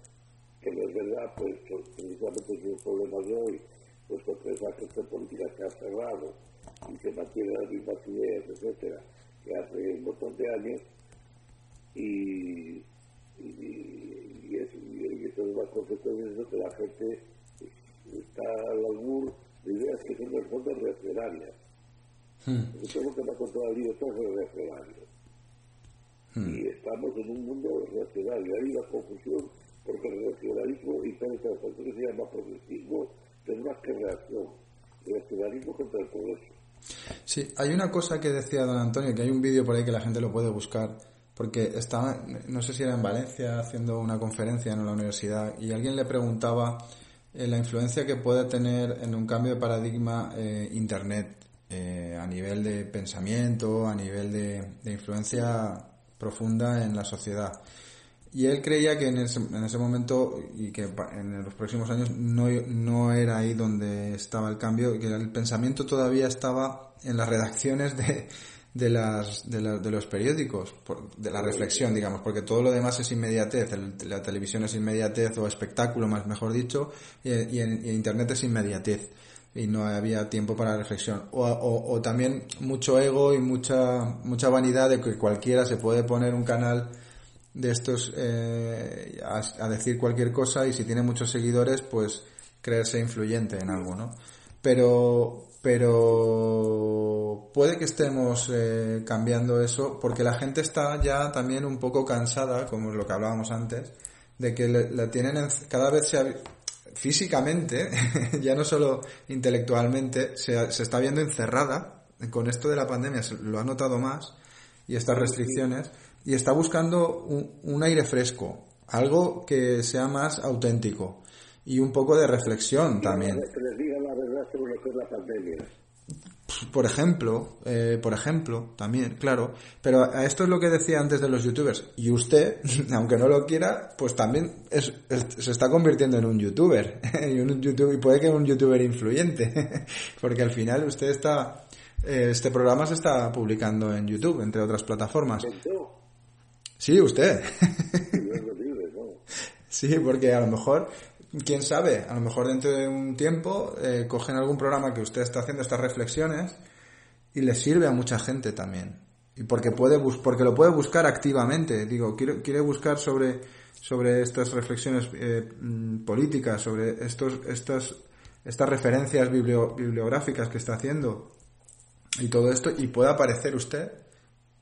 que no es verdad, pues precisamente es un problema de hoy, puesto que esa clase política se ha cerrado y se mantiene las mismas ideas, etcétera, que hace un montón de años, y, y, y, es, y eso es una consecuencia de eso que la gente está al albur de ideas que son en el fondo reaccionarias. Eso es lo que me ha contado el libro, todo es reaccionario. Y estamos en un mundo reaccionario. Hay una confusión porque el reaccionarismo impera todo esto que se llama progresismo, más que reacción. Reaccionarismo contra el progreso. Sí, hay una cosa que decía don Antonio, que hay un vídeo por ahí que la gente lo puede buscar, porque estaba, no sé si era en Valencia, haciendo una conferencia en la universidad, y alguien le preguntaba eh, la influencia que puede tener en un cambio de paradigma eh, Internet, eh, a nivel de pensamiento, a nivel de, de influencia profunda en la sociedad. Y él creía que en ese, en ese momento y que en los próximos años no, no era ahí donde estaba el cambio, que el pensamiento todavía estaba en las redacciones de, de, las, de, la- de los periódicos, de la reflexión, digamos, porque todo lo demás es inmediatez, la televisión es inmediatez o espectáculo, más mejor dicho, y, y en, y Internet es inmediatez y no había tiempo para reflexión. O, o, o también mucho ego y mucha, mucha vanidad de que cualquiera se puede poner un canal de estos eh, a, a decir cualquier cosa y si tiene muchos seguidores pues creerse influyente en algo, ¿no? Pero, pero puede que estemos eh, cambiando eso porque la gente está ya también un poco cansada, como lo que hablábamos antes, de que la tienen en- cada vez se ha- físicamente, ya no solo intelectualmente, se, se está viendo encerrada. Con esto de la pandemia, se lo ha notado más y estas restricciones y está buscando un, un aire fresco, algo que sea más auténtico y un poco de reflexión también. Que les diga la verdad sobre lo que es la pandemia. Por ejemplo, eh, por ejemplo, también, claro. Pero a esto es lo que decía antes de los youtubers. Y usted, aunque no lo quiera, pues también es- es- se está convirtiendo en un youtuber. y, un YouTube, y puede que un youtuber influyente. Porque al final usted está... eh, este programa se está publicando en YouTube, entre otras plataformas. Sí, usted. Sí, porque a lo mejor, quién sabe, a lo mejor dentro de un tiempo eh, cogen algún programa que usted está haciendo estas reflexiones y le sirve a mucha gente también. Y porque puede bus porque lo puede buscar activamente. Digo, quiere, quiere buscar sobre, sobre estas reflexiones eh, mm, políticas, sobre estos, estas, estas referencias biblio- bibliográficas que está haciendo y todo esto, y puede aparecer usted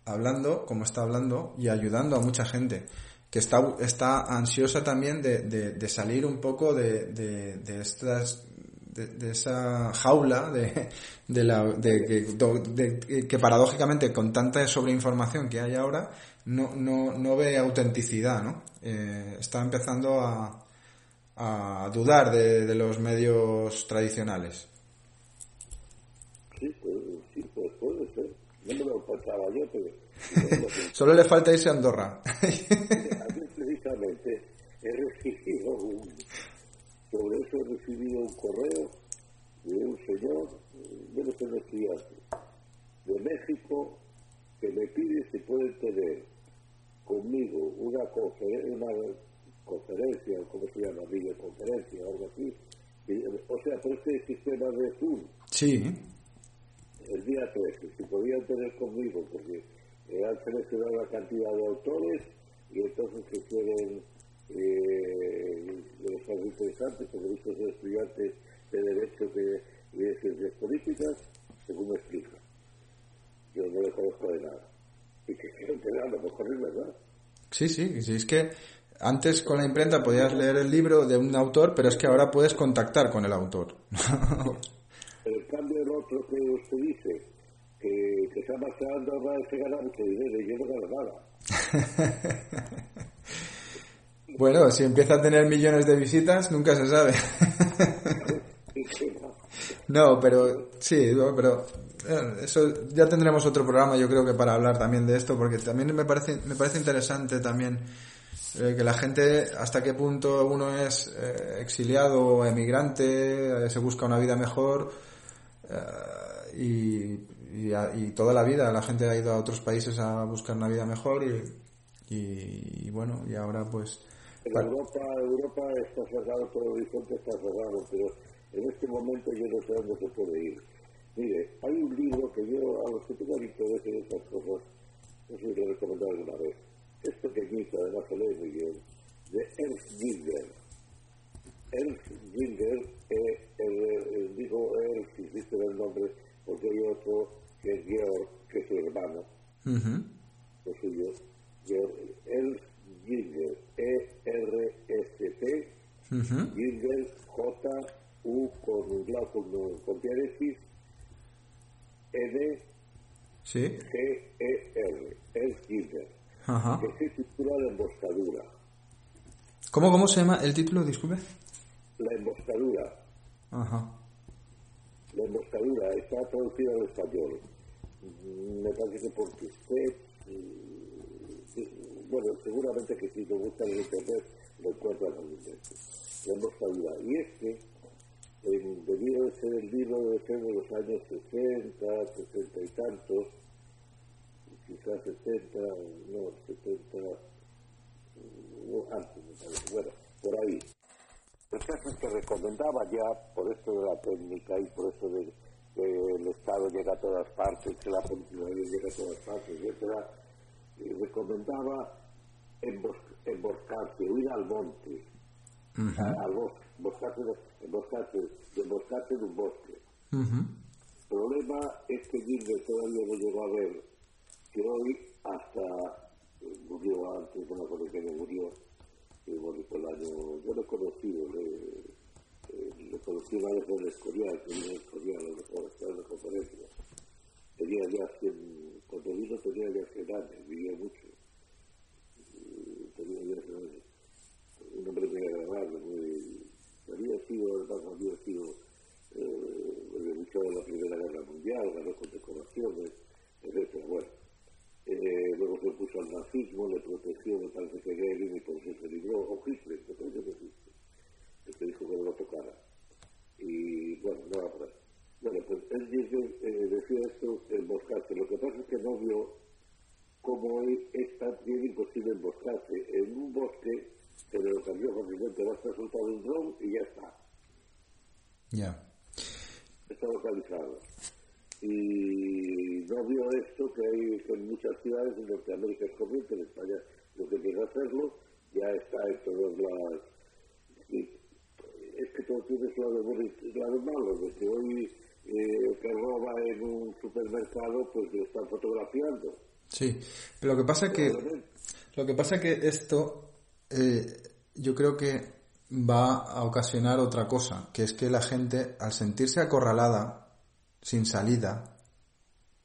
hablando como está hablando y ayudando a mucha gente que está, está ansiosa también de, de, salir un poco de, de, de estas de, esa jaula de, de la de, que- paradójicamente con tanta sobreinformación que hay ahora no, no, no ve autenticidad ¿no? Eh, está empezando a, a dudar de, los medios tradicionales pues, pues. Solo le falta irse a Andorra. Precisamente he recibido un... Sobre eso he recibido un correo de un señor, debe ser estudiante, de México, que me pide si puede tener conmigo una, conferencia, una conferencia, ¿cómo se llama? Videoconferencia o algo así. O sea, por este sistema de Zoom. Sí. El día 13, si podían tener conmigo, porque eh, han seleccionado una cantidad de autores y entonces se quieren, eh, les parece interesante, porque visto ser estudiantes de Derecho de, de Ciencias Políticas, según me explica. Yo no le conozco de nada. Y que quiero enterar, a lo mejor es verdad. Sí, sí, sí, es que antes con la imprenta podías leer el libro de un autor, pero es que ahora puedes contactar con el autor. En cambio el otro que usted dice, que, que se ha marchado a se gana mucho dinero y gano nada. bueno, si empieza a tener millones de visitas, nunca se sabe. no, pero sí, pero eh, eso ya tendremos otro programa yo creo que para hablar también de esto porque también me parece me parece interesante también eh, que la gente hasta qué punto uno es eh, exiliado o emigrante se busca una vida mejor y, y, toda la vida la gente ha ido a otros países a buscar una vida mejor y, y, bueno y ahora pues en Europa Europa está cerrado todo el horizonte está cerrado pero en este momento yo no sé dónde se puede ir Mire, hay un libro que yo, a los que tengan interés en estas cosas, no sé si lo he recomendado alguna vez. Es pequeñito, además se lee muy bien, de Ernst Ginger. Ernst Ginger, eh, eh, digo Ernst, en el nombre, porque hay otro que es Georg, que es su hermano, uh -huh. lo suyo. Georg, Ernst Ginger, E-R-S-T, uh -huh. Ginger, J-U con un con, con diéresis, N ¿Sí? G E R, el Giver, Ajá. que se titula La emboscadura. ¿Cómo, ¿Cómo se llama el título? Disculpe. La emboscadura. Ajá. La emboscadura está traducida al español. Me parece que porque usted, bueno, seguramente que si lo buscan en internet lo encuentran fácilmente. La emboscadura. Y es que en, debido de ser el libro de ser de los años 60, 60 y tantos, quizás 70, no, 70, no, antes me parece, bueno, por ahí. El caso es que recomendaba ya, por esto de la técnica y por esto de que el Estado llega a todas partes, que la política llega a todas partes, etcétera, y recomendaba embos, emboscarse, huir al monte, uh -huh. al bosque, emboscarse, emboscarse, emboscarse en un bosque. Uh -huh. El problema es que Gilbert todavía no llegó a ver que hoy hasta murió antes, no me acuerdo que murió, yo lo he conocido, le, eh, le conocí el Escorial, que vino en el Escorial, a lo mejor, en la conferencia. Tenía ya 100, cuando vino tenía ya 100 años, vivía mucho. Tenía ya 100 años un hombre muy agradable, muy, había sido, además había sido eh, luchador de la Primera Guerra Mundial, ganó condecoraciones, etc. Bueno, eh, luego se puso al nazismo, le protegió, me parece que Goering y por eso se libró, o Hitler, me parece que Hitler, el que dijo que no lo tocara. Y bueno, no va por ahí. Bueno, pues él dice, eh, decía esto, emboscarse. Lo que pasa es que no vio cómo hoy es tan bien imposible emboscarse en un bosque pero lo cambió fácilmente, basta soltar un dron y ya está. Ya. Yeah. Está localizado. Y no vio esto que hay en muchas ciudades en Norteamérica es corriente, en España lo que quiere hacerlo, ya está en todas las... Y es que todo tiene su lado bueno y su lado malo, de que hoy eh, que roba en un pues están fotografiando. Sí, pero lo que pasa que... Lo que pasa que esto eh, yo creo que va a ocasionar otra cosa, que es que la gente, al sentirse acorralada, sin salida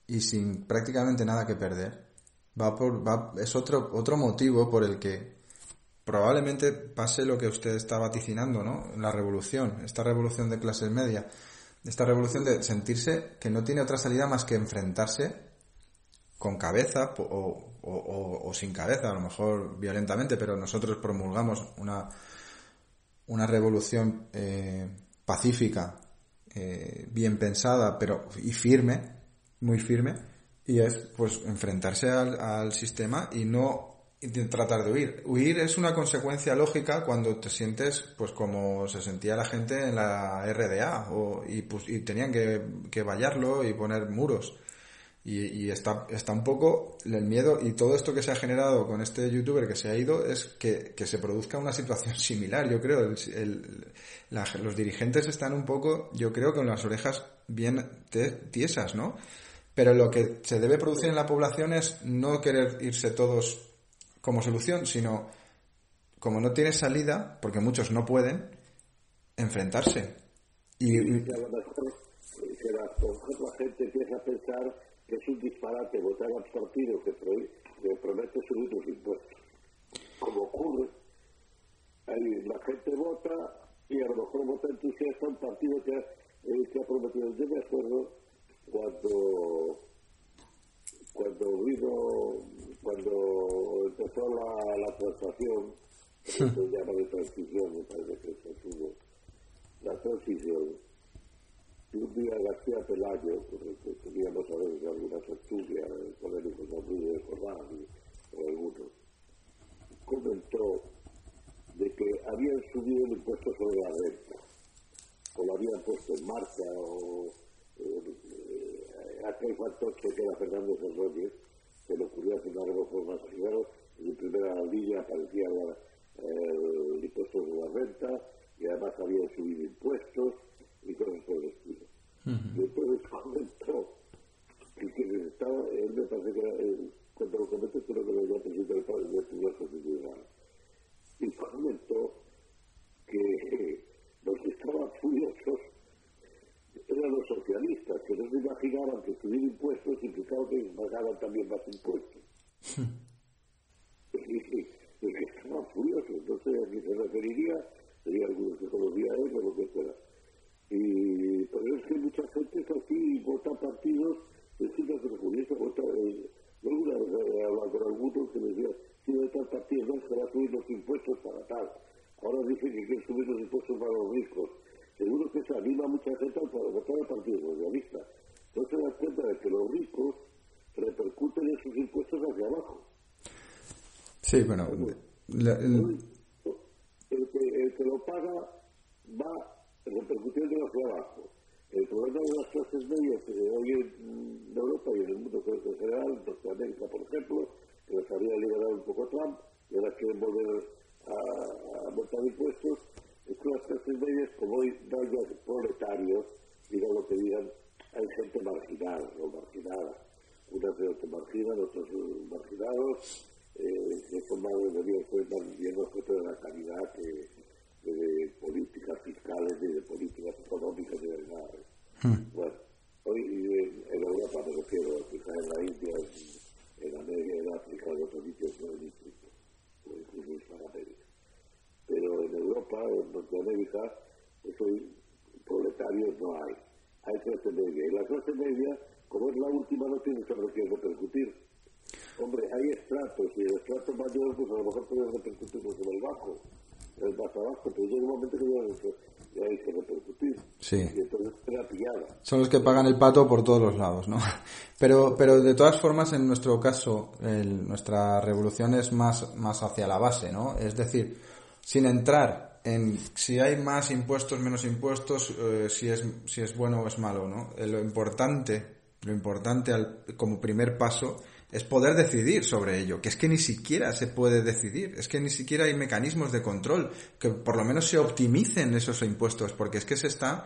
y sin prácticamente nada que perder, va por, va, es otro, otro motivo por el que probablemente pase lo que usted está vaticinando, ¿no? La revolución, esta revolución de clases media, esta revolución de sentirse que no tiene otra salida más que enfrentarse con cabeza o, sin cabeza, a lo mejor violentamente, pero nosotros promulgamos una, una revolución eh, pacífica, eh, bien pensada, pero y firme, muy firme, y es pues enfrentarse al sistema y no tratar de huir. Huir es una consecuencia lógica cuando te sientes pues como se sentía la gente en la RDA o, y, pues, y tenían que, que vallarlo y poner muros. Y, y, está, está un poco el miedo y todo esto que se ha generado con este youtuber que se ha ido es que, que se produzca una situación similar. Yo creo, el, el, los dirigentes están un poco, yo creo, con las orejas bien tiesas, ¿no? Pero lo que se debe producir en la población es no querer irse todos como solución, sino como no tiene salida, porque muchos no pueden, enfrentarse. Y, la, gente empieza a pensar que es un disparate votar a un partido que, promete subir los impuestos. Como ocurre, ahí la gente vota y a lo mejor vota entusiasta un partido que, eh, ha prometido. Yo me acuerdo cuando cuando vino, cuando empezó la, la transacción, se llama de transición, me parece que se la transición, y un día García Pelayo, con el que teníamos a veces algunas estudias polémicos de recordar o algunos, comentó de que habían subido el impuesto sobre la renta, o lo habían puesto en marcha, o eh, aquel factor que era Fernández Rodríguez, se le ocurrió hacer una reforma primero, en primera línea aparecía el impuesto sobre la renta, y además habían subido impuestos, y cosas por el estilo. Y entonces comentó que quien estaba, él me parece que era, cuando lo comenté creo que lo había presidente del Tribunal Constitucional, y comentó que los que estaban furiosos eran los socialistas, que no se imaginaban que subir impuestos implicaba que pagaban también más impuestos. y, que estaban furiosos, no sé a quién se referiría, sería algunos que conocía a él o lo que fuera. Y por eso es que mucha gente es así, vota partidos, resulta que los vota. Eh, yo alguna vez he hablado con algunos que les decía, si de tal partido no se va a subir los impuestos para tal. Ahora dicen que quieren subir los impuestos para los ricos. Seguro que se anima a mucha gente a votar al Partido Socialista. No se da cuenta de que los ricos repercuten en sus impuestos hacia abajo. Sí, bueno. el... el que lo paga va repercutiendo hacia abajo. El problema de las clases medias que hoy en Europa y en el mundo en general, en Norteamérica, por ejemplo, que les había liberado un poco Trump, y ahora quieren volver a, a montar impuestos, es que las clases medias, como hoy no hay proletarios, digan lo que digan, hay gente marginada o marginada. Unas de se marginan, otros marginados, eh, que son más deberían ser más bien objeto de la calidad de políticas fiscales, ni de políticas económicas, ni de nada. Hmm. Bueno, hoy en, Europa me refiero, quizás en la India, en, en América, en África, en otros sitios no o incluso en Hispanoamérica. Pero en Europa, en Norteamérica, hoy proletarios no hay. Hay clase media. Y la clase media, como es la última, no tiene sobre qué repercutir. Hombre, hay estratos, y el estrato mayor, pues a lo mejor puede repercutir sobre el bajo el más abajo, pero llega un momento que ya hay que repercutir. Sí. Y entonces queda pillada. Son los que pagan el pato por todos los lados, ¿no? Pero, pero de todas formas, en nuestro caso, el, nuestra revolución es más, más hacia la base, ¿no? Es decir, sin entrar en si hay más impuestos, menos impuestos, eh, si, es, si es bueno o es malo, ¿no? Eh, lo importante, lo importante al, como primer paso es poder decidir sobre ello, que es que ni siquiera se puede decidir, es que ni siquiera hay mecanismos de control, que por lo menos se optimicen esos impuestos, porque es que se está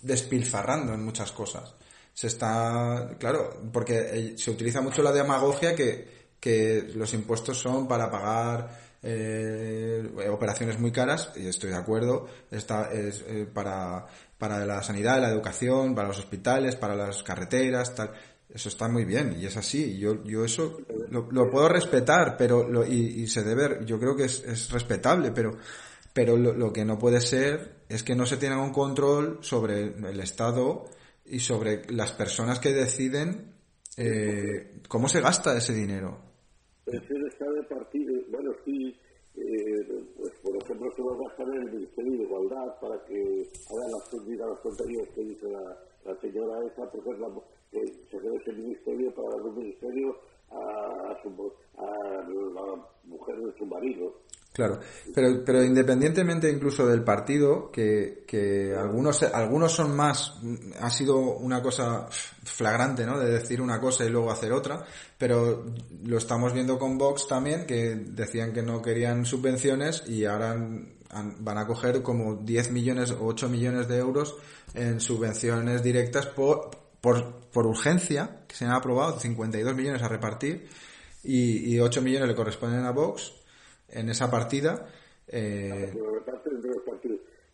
despilfarrando en muchas cosas. Se está, claro, porque eh, se utiliza mucho la demagogia que, que los impuestos son para pagar eh, operaciones muy caras, y estoy de acuerdo, está, es eh, para, para la sanidad, la educación, para los hospitales, para las carreteras, tal eso está muy bien y es así. Yo, yo eso lo, puedo respetar, pero lo, y, se debe, yo creo que es, es respetable, pero, pero lo, que no puede ser es que no se tenga un control sobre el Estado y sobre las personas que deciden eh, ¿cómo se gasta ese dinero el estado de partido, bueno, sí, eh, pues se va a gastar en el Ministerio de Igualdad para que hagan las, las tonterías que dice la, señora esa, porque es la, se crea ese ministerio para dar un ministerio a, su, a la mujer de su marido. Claro, pero, pero independientemente incluso del partido, que, que algunos, algunos son más, ha sido una cosa flagrante, ¿no? De decir una cosa y luego hacer otra, pero lo estamos viendo con Vox también, que decían que no querían subvenciones y ahora van a coger como 10 millones o 8 millones de euros en subvenciones directas por, por, por urgencia, que se han aprobado 52 millones a repartir y, y 8 millones le corresponden a Vox en esa partida. Eh...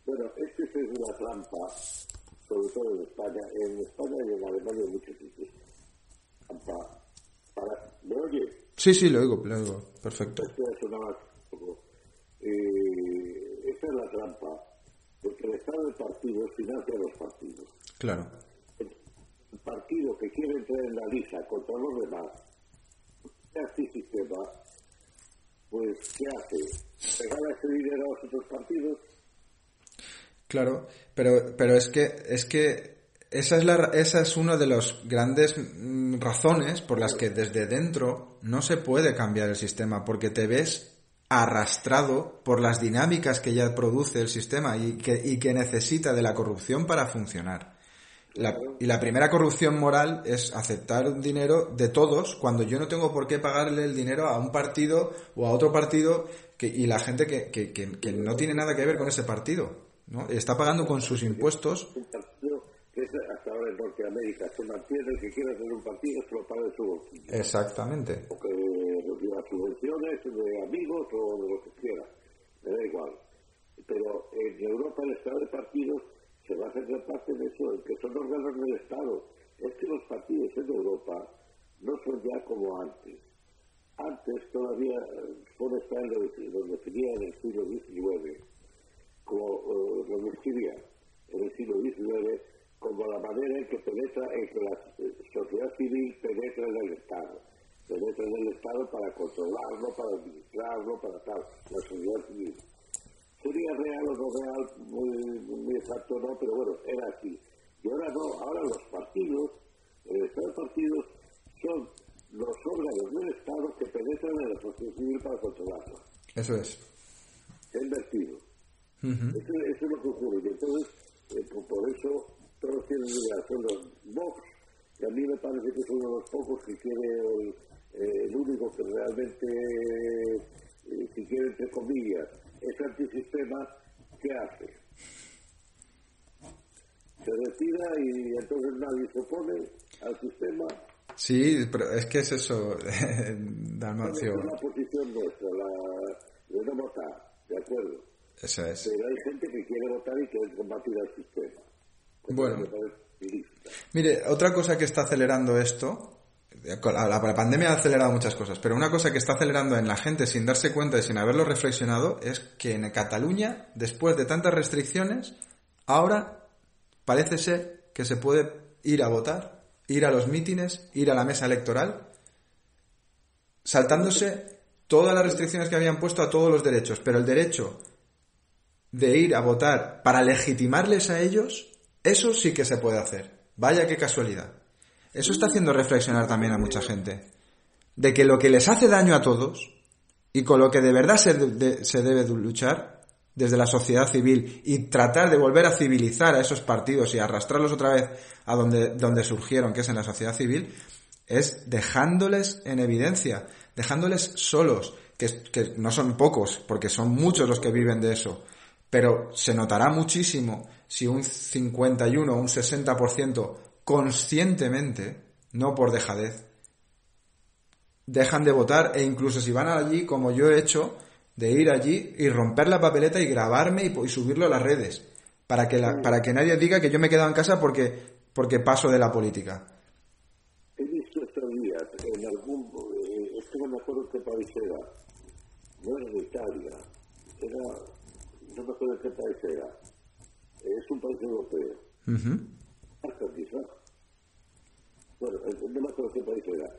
Bueno, es que es una trampa, sobre todo en España, en España y en Alemania en muchos sitios. Trampa para... ¿Me oye? Sí, sí, lo oigo, lo oigo. Perfecto. Esto sonaba eh, esa es la trampa, porque el Estado de partidos financia a los partidos. Claro. El partido que quiere entrar en la lista contra los demás, así sistema, pues ¿qué hace? ¿Regala ese dinero a los otros partidos? Claro, pero, pero es que, es que esa es, la, esa es una de las grandes mm, razones por las que desde dentro no se puede cambiar el sistema, porque te ves arrastrado por las dinámicas que ya produce el sistema y que, y que necesita de la corrupción para funcionar y la primera corrupción moral es aceptar dinero de todos cuando yo no tengo por qué pagarle el dinero a un partido o a otro partido que, y la gente que, que, que, no tiene nada que ver con ese partido. ¿no? Está pagando con sus impuestos. Un partido que es hasta ahora en Norteamérica se mantiene, el que quiera tener un partido se lo paga de su bolsillo. Exactamente. De amigos o de lo que quiera. Me da igual. Pero en Europa el estado de partidos se va a hacer parte de eso, que son órganos del Estado. Es que los partidos en Europa no son ya como antes. Antes todavía fue estar lo, lo definía en el siglo XIX, como lo describía en el siglo XIX como la manera en que penetra, en que la eh, sociedad civil penetra en el Estado. En el Estado para controlarlo, para administrarlo, para tal, la sociedad civil sería real o no real, muy, exacto no, pero bueno, era así. Y ahora no, ahora los partidos, de partidos, son los órganos del Estado que penetran en la sociedad civil para controlarla. Eso es. Es invertido. eso, es lo que ocurre. Y entonces, eh, por, eso, todos tienen son los Vox, que a mí me parece que es uno de los pocos que quiere, el, eh, el único que realmente, eh, si quiere, entre comillas, ese antisistema, ¿qué hace? Se retira y entonces nadie se opone al sistema. Sí, pero es que es eso, Dalmacio. Es la posición nuestra, la de no votar, ¿de acuerdo? Eso es. Pero hay gente que quiere votar y quiere combatir al sistema. Bueno. Mire, otra cosa que está acelerando esto la, pandemia ha acelerado muchas cosas, pero una cosa que está acelerando en la gente sin darse cuenta y sin haberlo reflexionado es que en Cataluña, después de tantas restricciones, ahora parece ser que se puede ir a votar, ir a los mítines, ir a la mesa electoral, saltándose todas las restricciones que habían puesto a todos los derechos, pero el derecho de ir a votar para legitimarles a ellos, eso sí que se puede hacer. Vaya qué casualidad. Eso está haciendo reflexionar también a mucha gente. De que lo que les hace daño a todos y con lo que de verdad se, debe luchar desde la sociedad civil y tratar de volver a civilizar a esos partidos y arrastrarlos otra vez a donde, donde surgieron, que es en la sociedad civil, es dejándoles en evidencia, dejándoles solos, que, que no son pocos, porque son muchos los que viven de eso, pero se notará muchísimo si un 51 o un 60% conscientemente, no por dejadez, dejan de votar e incluso si van allí, como yo he hecho, de ir allí y romper la papeleta y grabarme y, subirlo a las redes, para que, para que nadie diga que yo me he quedado en casa porque, porque paso de la política. He visto estos días en algún, eh, es que no me acuerdo qué país era, no era de Italia, era, no me acuerdo qué país era, es un país europeo. Uh bueno, no me acuerdo qué país era,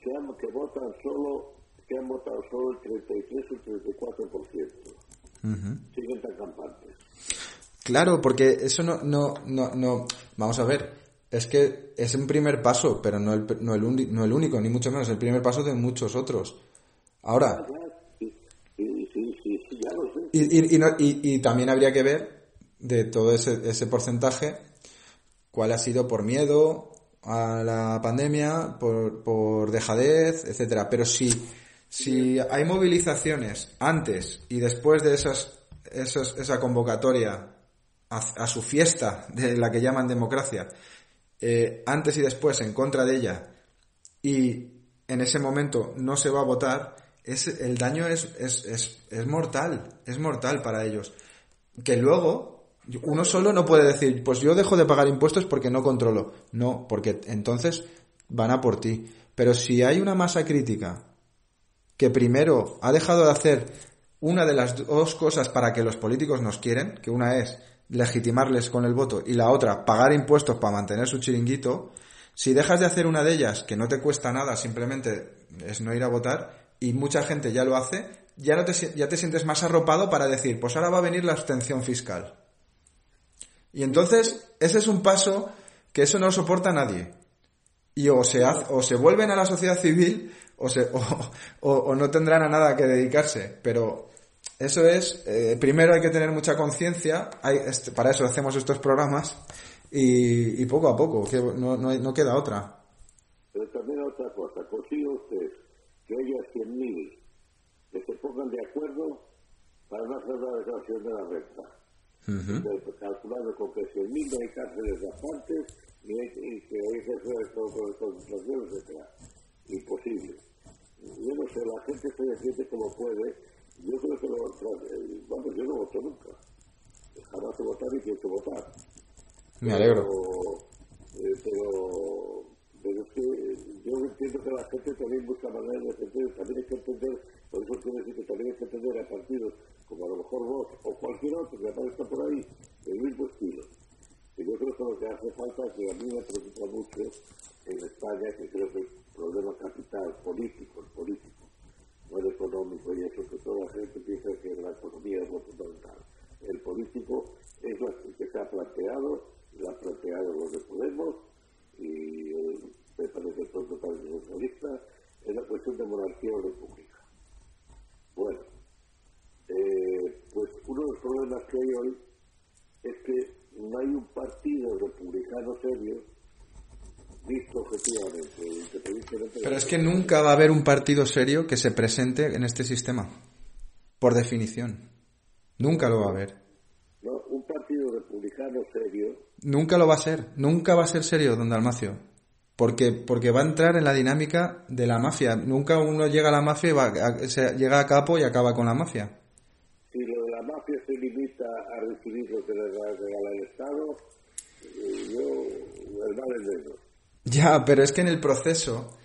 que, han, que votan solo, que han votado solo el 33 o el 34%. Siguen tan campantes. Claro, porque eso no, no, no, no, vamos a ver, es que es un primer paso, pero no el, no el, no el único, ni mucho menos, el primer paso de muchos otros. Ahora, y, y, y, también habría que ver de todo ese, ese porcentaje cuál ha sido por miedo a la pandemia, por, por dejadez, etcétera. Pero si, si hay movilizaciones antes y después de esas, esas esa convocatoria a, su fiesta de la que llaman democracia, eh, antes y después en contra de ella, y en ese momento no se va a votar, es, el daño es, es, es, es mortal, es mortal para ellos. Que luego uno solo no puede decir, pues yo dejo de pagar impuestos porque no controlo. No, porque entonces van a por ti. Pero si hay una masa crítica que primero ha dejado de hacer una de las dos cosas para que los políticos nos quieren, que una es legitimarles con el voto y la otra pagar impuestos para mantener su chiringuito, si dejas de hacer una de ellas que no te cuesta nada, simplemente es no ir a votar, y mucha gente ya lo hace, ya, no te, ya te sientes más arropado para decir, pues ahora va a venir la abstención fiscal. Y entonces, ese es un paso que eso no soporta nadie. Y o se, o se vuelven a la sociedad civil o, se, o, no tendrán a nada que dedicarse. Pero eso es, eh, primero hay que tener mucha conciencia, este, para eso hacemos estos programas, y, poco a poco, que no, no, no queda otra. Pero también otra cosa, consigue usted que haya 100.000 que se pongan de acuerdo para no hacer la declaración de la renta. Uh calculando con que 100.000 no hay cárceles bastantes y, y que hay que hacer con concentración, etc. Imposible. Yo no sé, la gente se defiende como puede. Yo creo que lo, vamos, yo no voto nunca. Jamás he votado y quiero votar. Me alegro. Pero, eh, pero pero es que yo entiendo que la gente también busca maneras de entender, también hay que entender, por eso quiero decir que también hay que entender a partidos como a lo mejor vos o cualquier otro que aparezca por ahí, del mismo estilo. Y yo creo que lo que hace falta, que a mí me preocupa mucho en España, que creo que es problema capital, político, el político, no el económico, y eso que toda la gente piensa que la economía es lo fundamental. El político es lo que se ha planteado, lo ha planteado los de Podemos, y me parece pronto para el socialista, es la cuestión de monarquía o república. Bueno, eh, pues uno de los problemas que hay hoy es que no hay un partido republicano serio visto objetivamente, independientemente... Pero es que nunca va a haber un partido serio que se presente en este sistema, por definición. Nunca lo va a haber. No, un partido republicano serio Nunca lo va a ser, nunca va a ser serio, don Dalmacio. Porque, porque va a entrar en la dinámica de la mafia. Nunca uno llega a la mafia y va se, llega a capo y acaba con la mafia. Si lo de la mafia se limita que le regala el Estado, yo, el mal es Ya, pero es que en el proceso,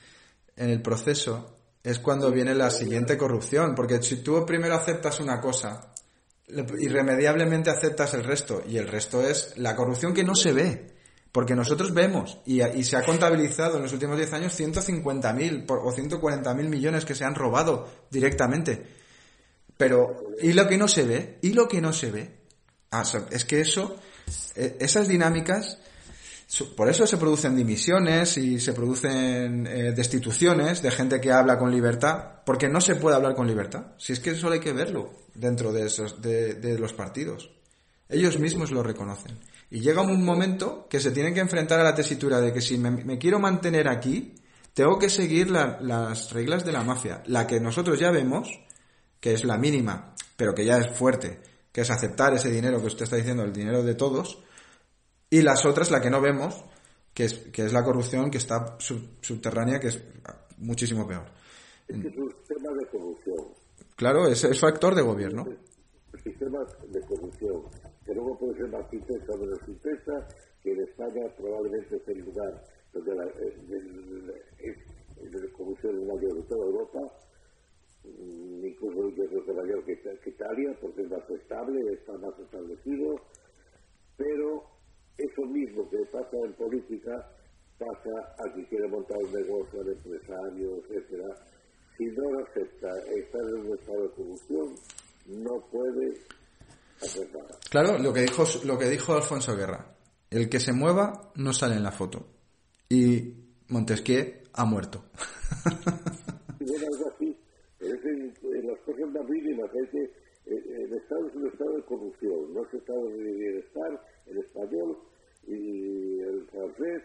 en el proceso, es cuando viene la siguiente corrupción. Porque si tú primero aceptas una cosa irremediablemente aceptas el resto y el resto es la corrupción que no se ve. Porque nosotros vemos, y, se ha contabilizado en los últimos 10 años 150.000 o 140.000 millones que se han robado directamente. Pero, ¿y lo que no se ve? ¿Y lo que no se ve? Ah, es que eso, e, esas dinámicas, por eso se producen dimisiones y se producen eh, destituciones de gente que habla con libertad, porque no se puede hablar con libertad. Si es que solo hay que verlo dentro de, esos, de, los partidos. Ellos mismos lo reconocen. Y llega un momento que se tienen que enfrentar a la tesitura de que si me, quiero mantener aquí, tengo que seguir las reglas de la mafia. La que nosotros ya vemos, que es la mínima, pero que ya es fuerte, que es aceptar ese dinero que usted está diciendo, el dinero de todos, y las otras, la que no vemos, que es, que es la corrupción que está subterránea, que es muchísimo peor. Es que es un sistema de corrupción. Claro, es, es factor de gobierno. El sistema de corrupción, que luego puede ser más intensa o menos intensa, que en España probablemente es el lugar donde la, es, corrupción es mayor de toda Europa, incluso yo creo que mayor que, que Italia, porque es más estable, está más establecido, pero eso mismo que pasa en política pasa a que quiere montar un negocio al empresario, etcétera. Si no acepta estar en un estado de corrupción, no puede hacer nada. Claro, lo que dijo, lo que dijo Alfonso Guerra. El que se mueva no sale en la foto. Y Montesquieu ha muerto. bueno, algo así. Es en, las cosas más mínimas. Es que el Estado es un estado de corrupción, no es estado de bienestar, el español y el francés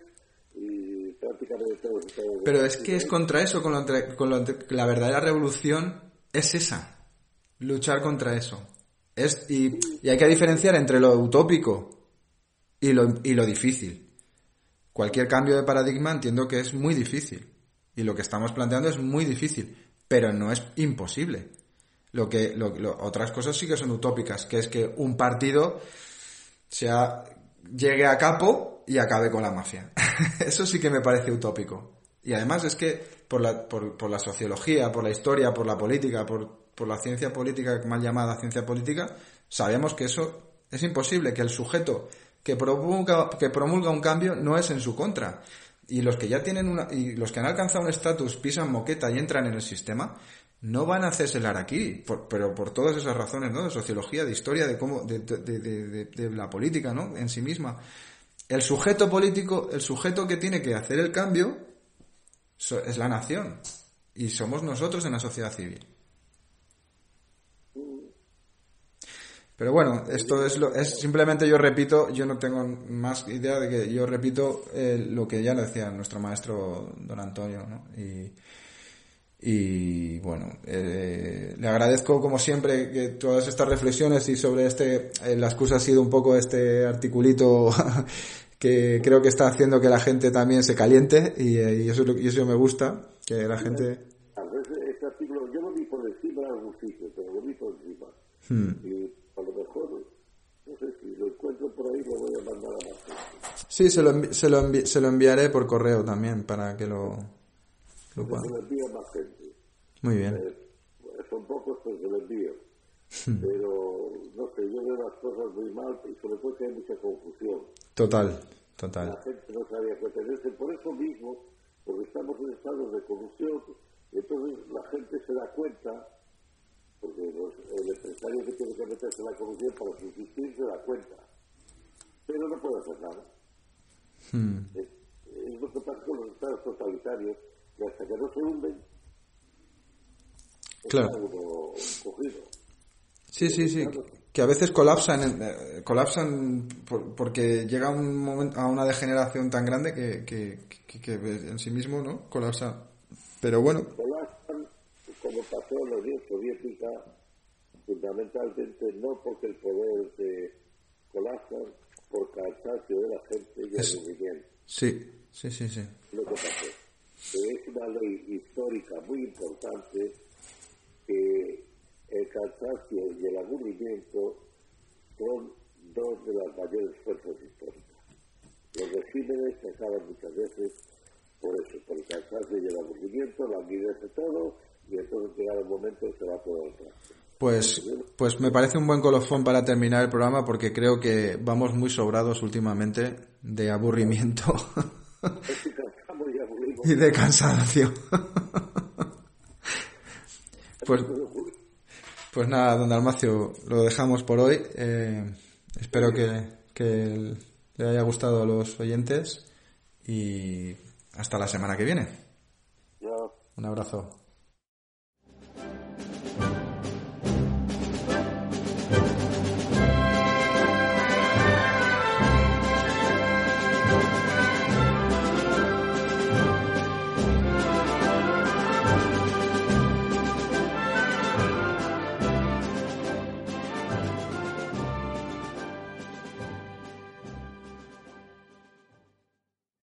y prácticamente todos los estados Pero es que es contra eso, con, lo, con la verdadera revolución es esa, luchar contra eso. Es, y, y hay que diferenciar entre lo utópico y lo, y lo difícil. Cualquier cambio de paradigma entiendo que es muy difícil. Y lo que estamos planteando es muy difícil, pero no es imposible. Lo que, lo, otras cosas sí que son utópicas, que es que un partido sea, llegue a capo y acabe con la mafia. Eso sí que me parece utópico. Y además es que por la, por, por la sociología, por la historia, por la política, por, por la ciencia política, mal llamada ciencia política, sabemos que eso es imposible, que el sujeto que promulga, que promulga un cambio no es en su contra. Y los que ya tienen una, y los que han alcanzado un estatus pisan moqueta y entran en el sistema, no van a hacerse el aquí, pero por todas esas razones, ¿no? De sociología, de historia, de cómo, de, de, de, la política, ¿no? En sí misma. El sujeto político, el sujeto que tiene que hacer el cambio, es la nación. Y somos nosotros en la sociedad civil. Pero bueno, esto es, lo, es simplemente yo repito, yo no tengo más idea de que yo repito eh, lo que ya decía nuestro maestro don Antonio, ¿no? Y, y bueno, eh, le agradezco como siempre que todas estas reflexiones y sobre este, eh, la excusa ha sido un poco este articulito que creo que está haciendo que la gente también se caliente y, eh, y eso, y eso me gusta, que la gente... Este artículo yo lo vi por encima de algún sitio, pero lo vi por encima. Hmm. Y a lo mejor, no sé si lo encuentro por ahí, lo voy a mandar a más Sí, se lo, se, lo se lo enviaré por correo también para que lo lo gente. Muy bien. Eh, son pocos, pues se lo envío. Hmm. Pero, no sé, yo veo las cosas muy mal y sobre todo que hay mucha confusión. Total, total. La gente no sabía qué tenerse. Por eso mismo, porque estamos en estados de corrupción, entonces la gente se da cuenta, porque el empresario que tiene que meterse en la corrupción para subsistir se da cuenta. Pero no puede hacer nada. Hmm. Es, es lo que pasa con los estados totalitarios hasta que no se hunden, claro. Sí, sí, sí. Que a veces colapsan, eh, colapsan porque llega un momento, a una degeneración tan grande que, que, que, en sí mismo no colapsa. Pero bueno. Colapsan como pasó en la Unión Soviética, fundamentalmente no porque el poder se colapsa, por cansancio de la gente y el movimiento. Sí, sí, sí, sí. Lo que pasó es una ley histórica muy importante que el cansancio y el aburrimiento son dos de las mayores fuerzas históricas. Los regímenes se acaban muchas veces por eso, por el cansancio y el aburrimiento, la de todo, y entonces llega el momento se va todo el Pues, pues me parece un buen colofón para terminar el programa porque creo que vamos muy sobrados últimamente de aburrimiento. y de cansancio. pues, pues nada, don Dalmacio, lo dejamos por hoy. Eh, espero que, que le haya gustado a los oyentes y hasta la semana que viene. Un abrazo.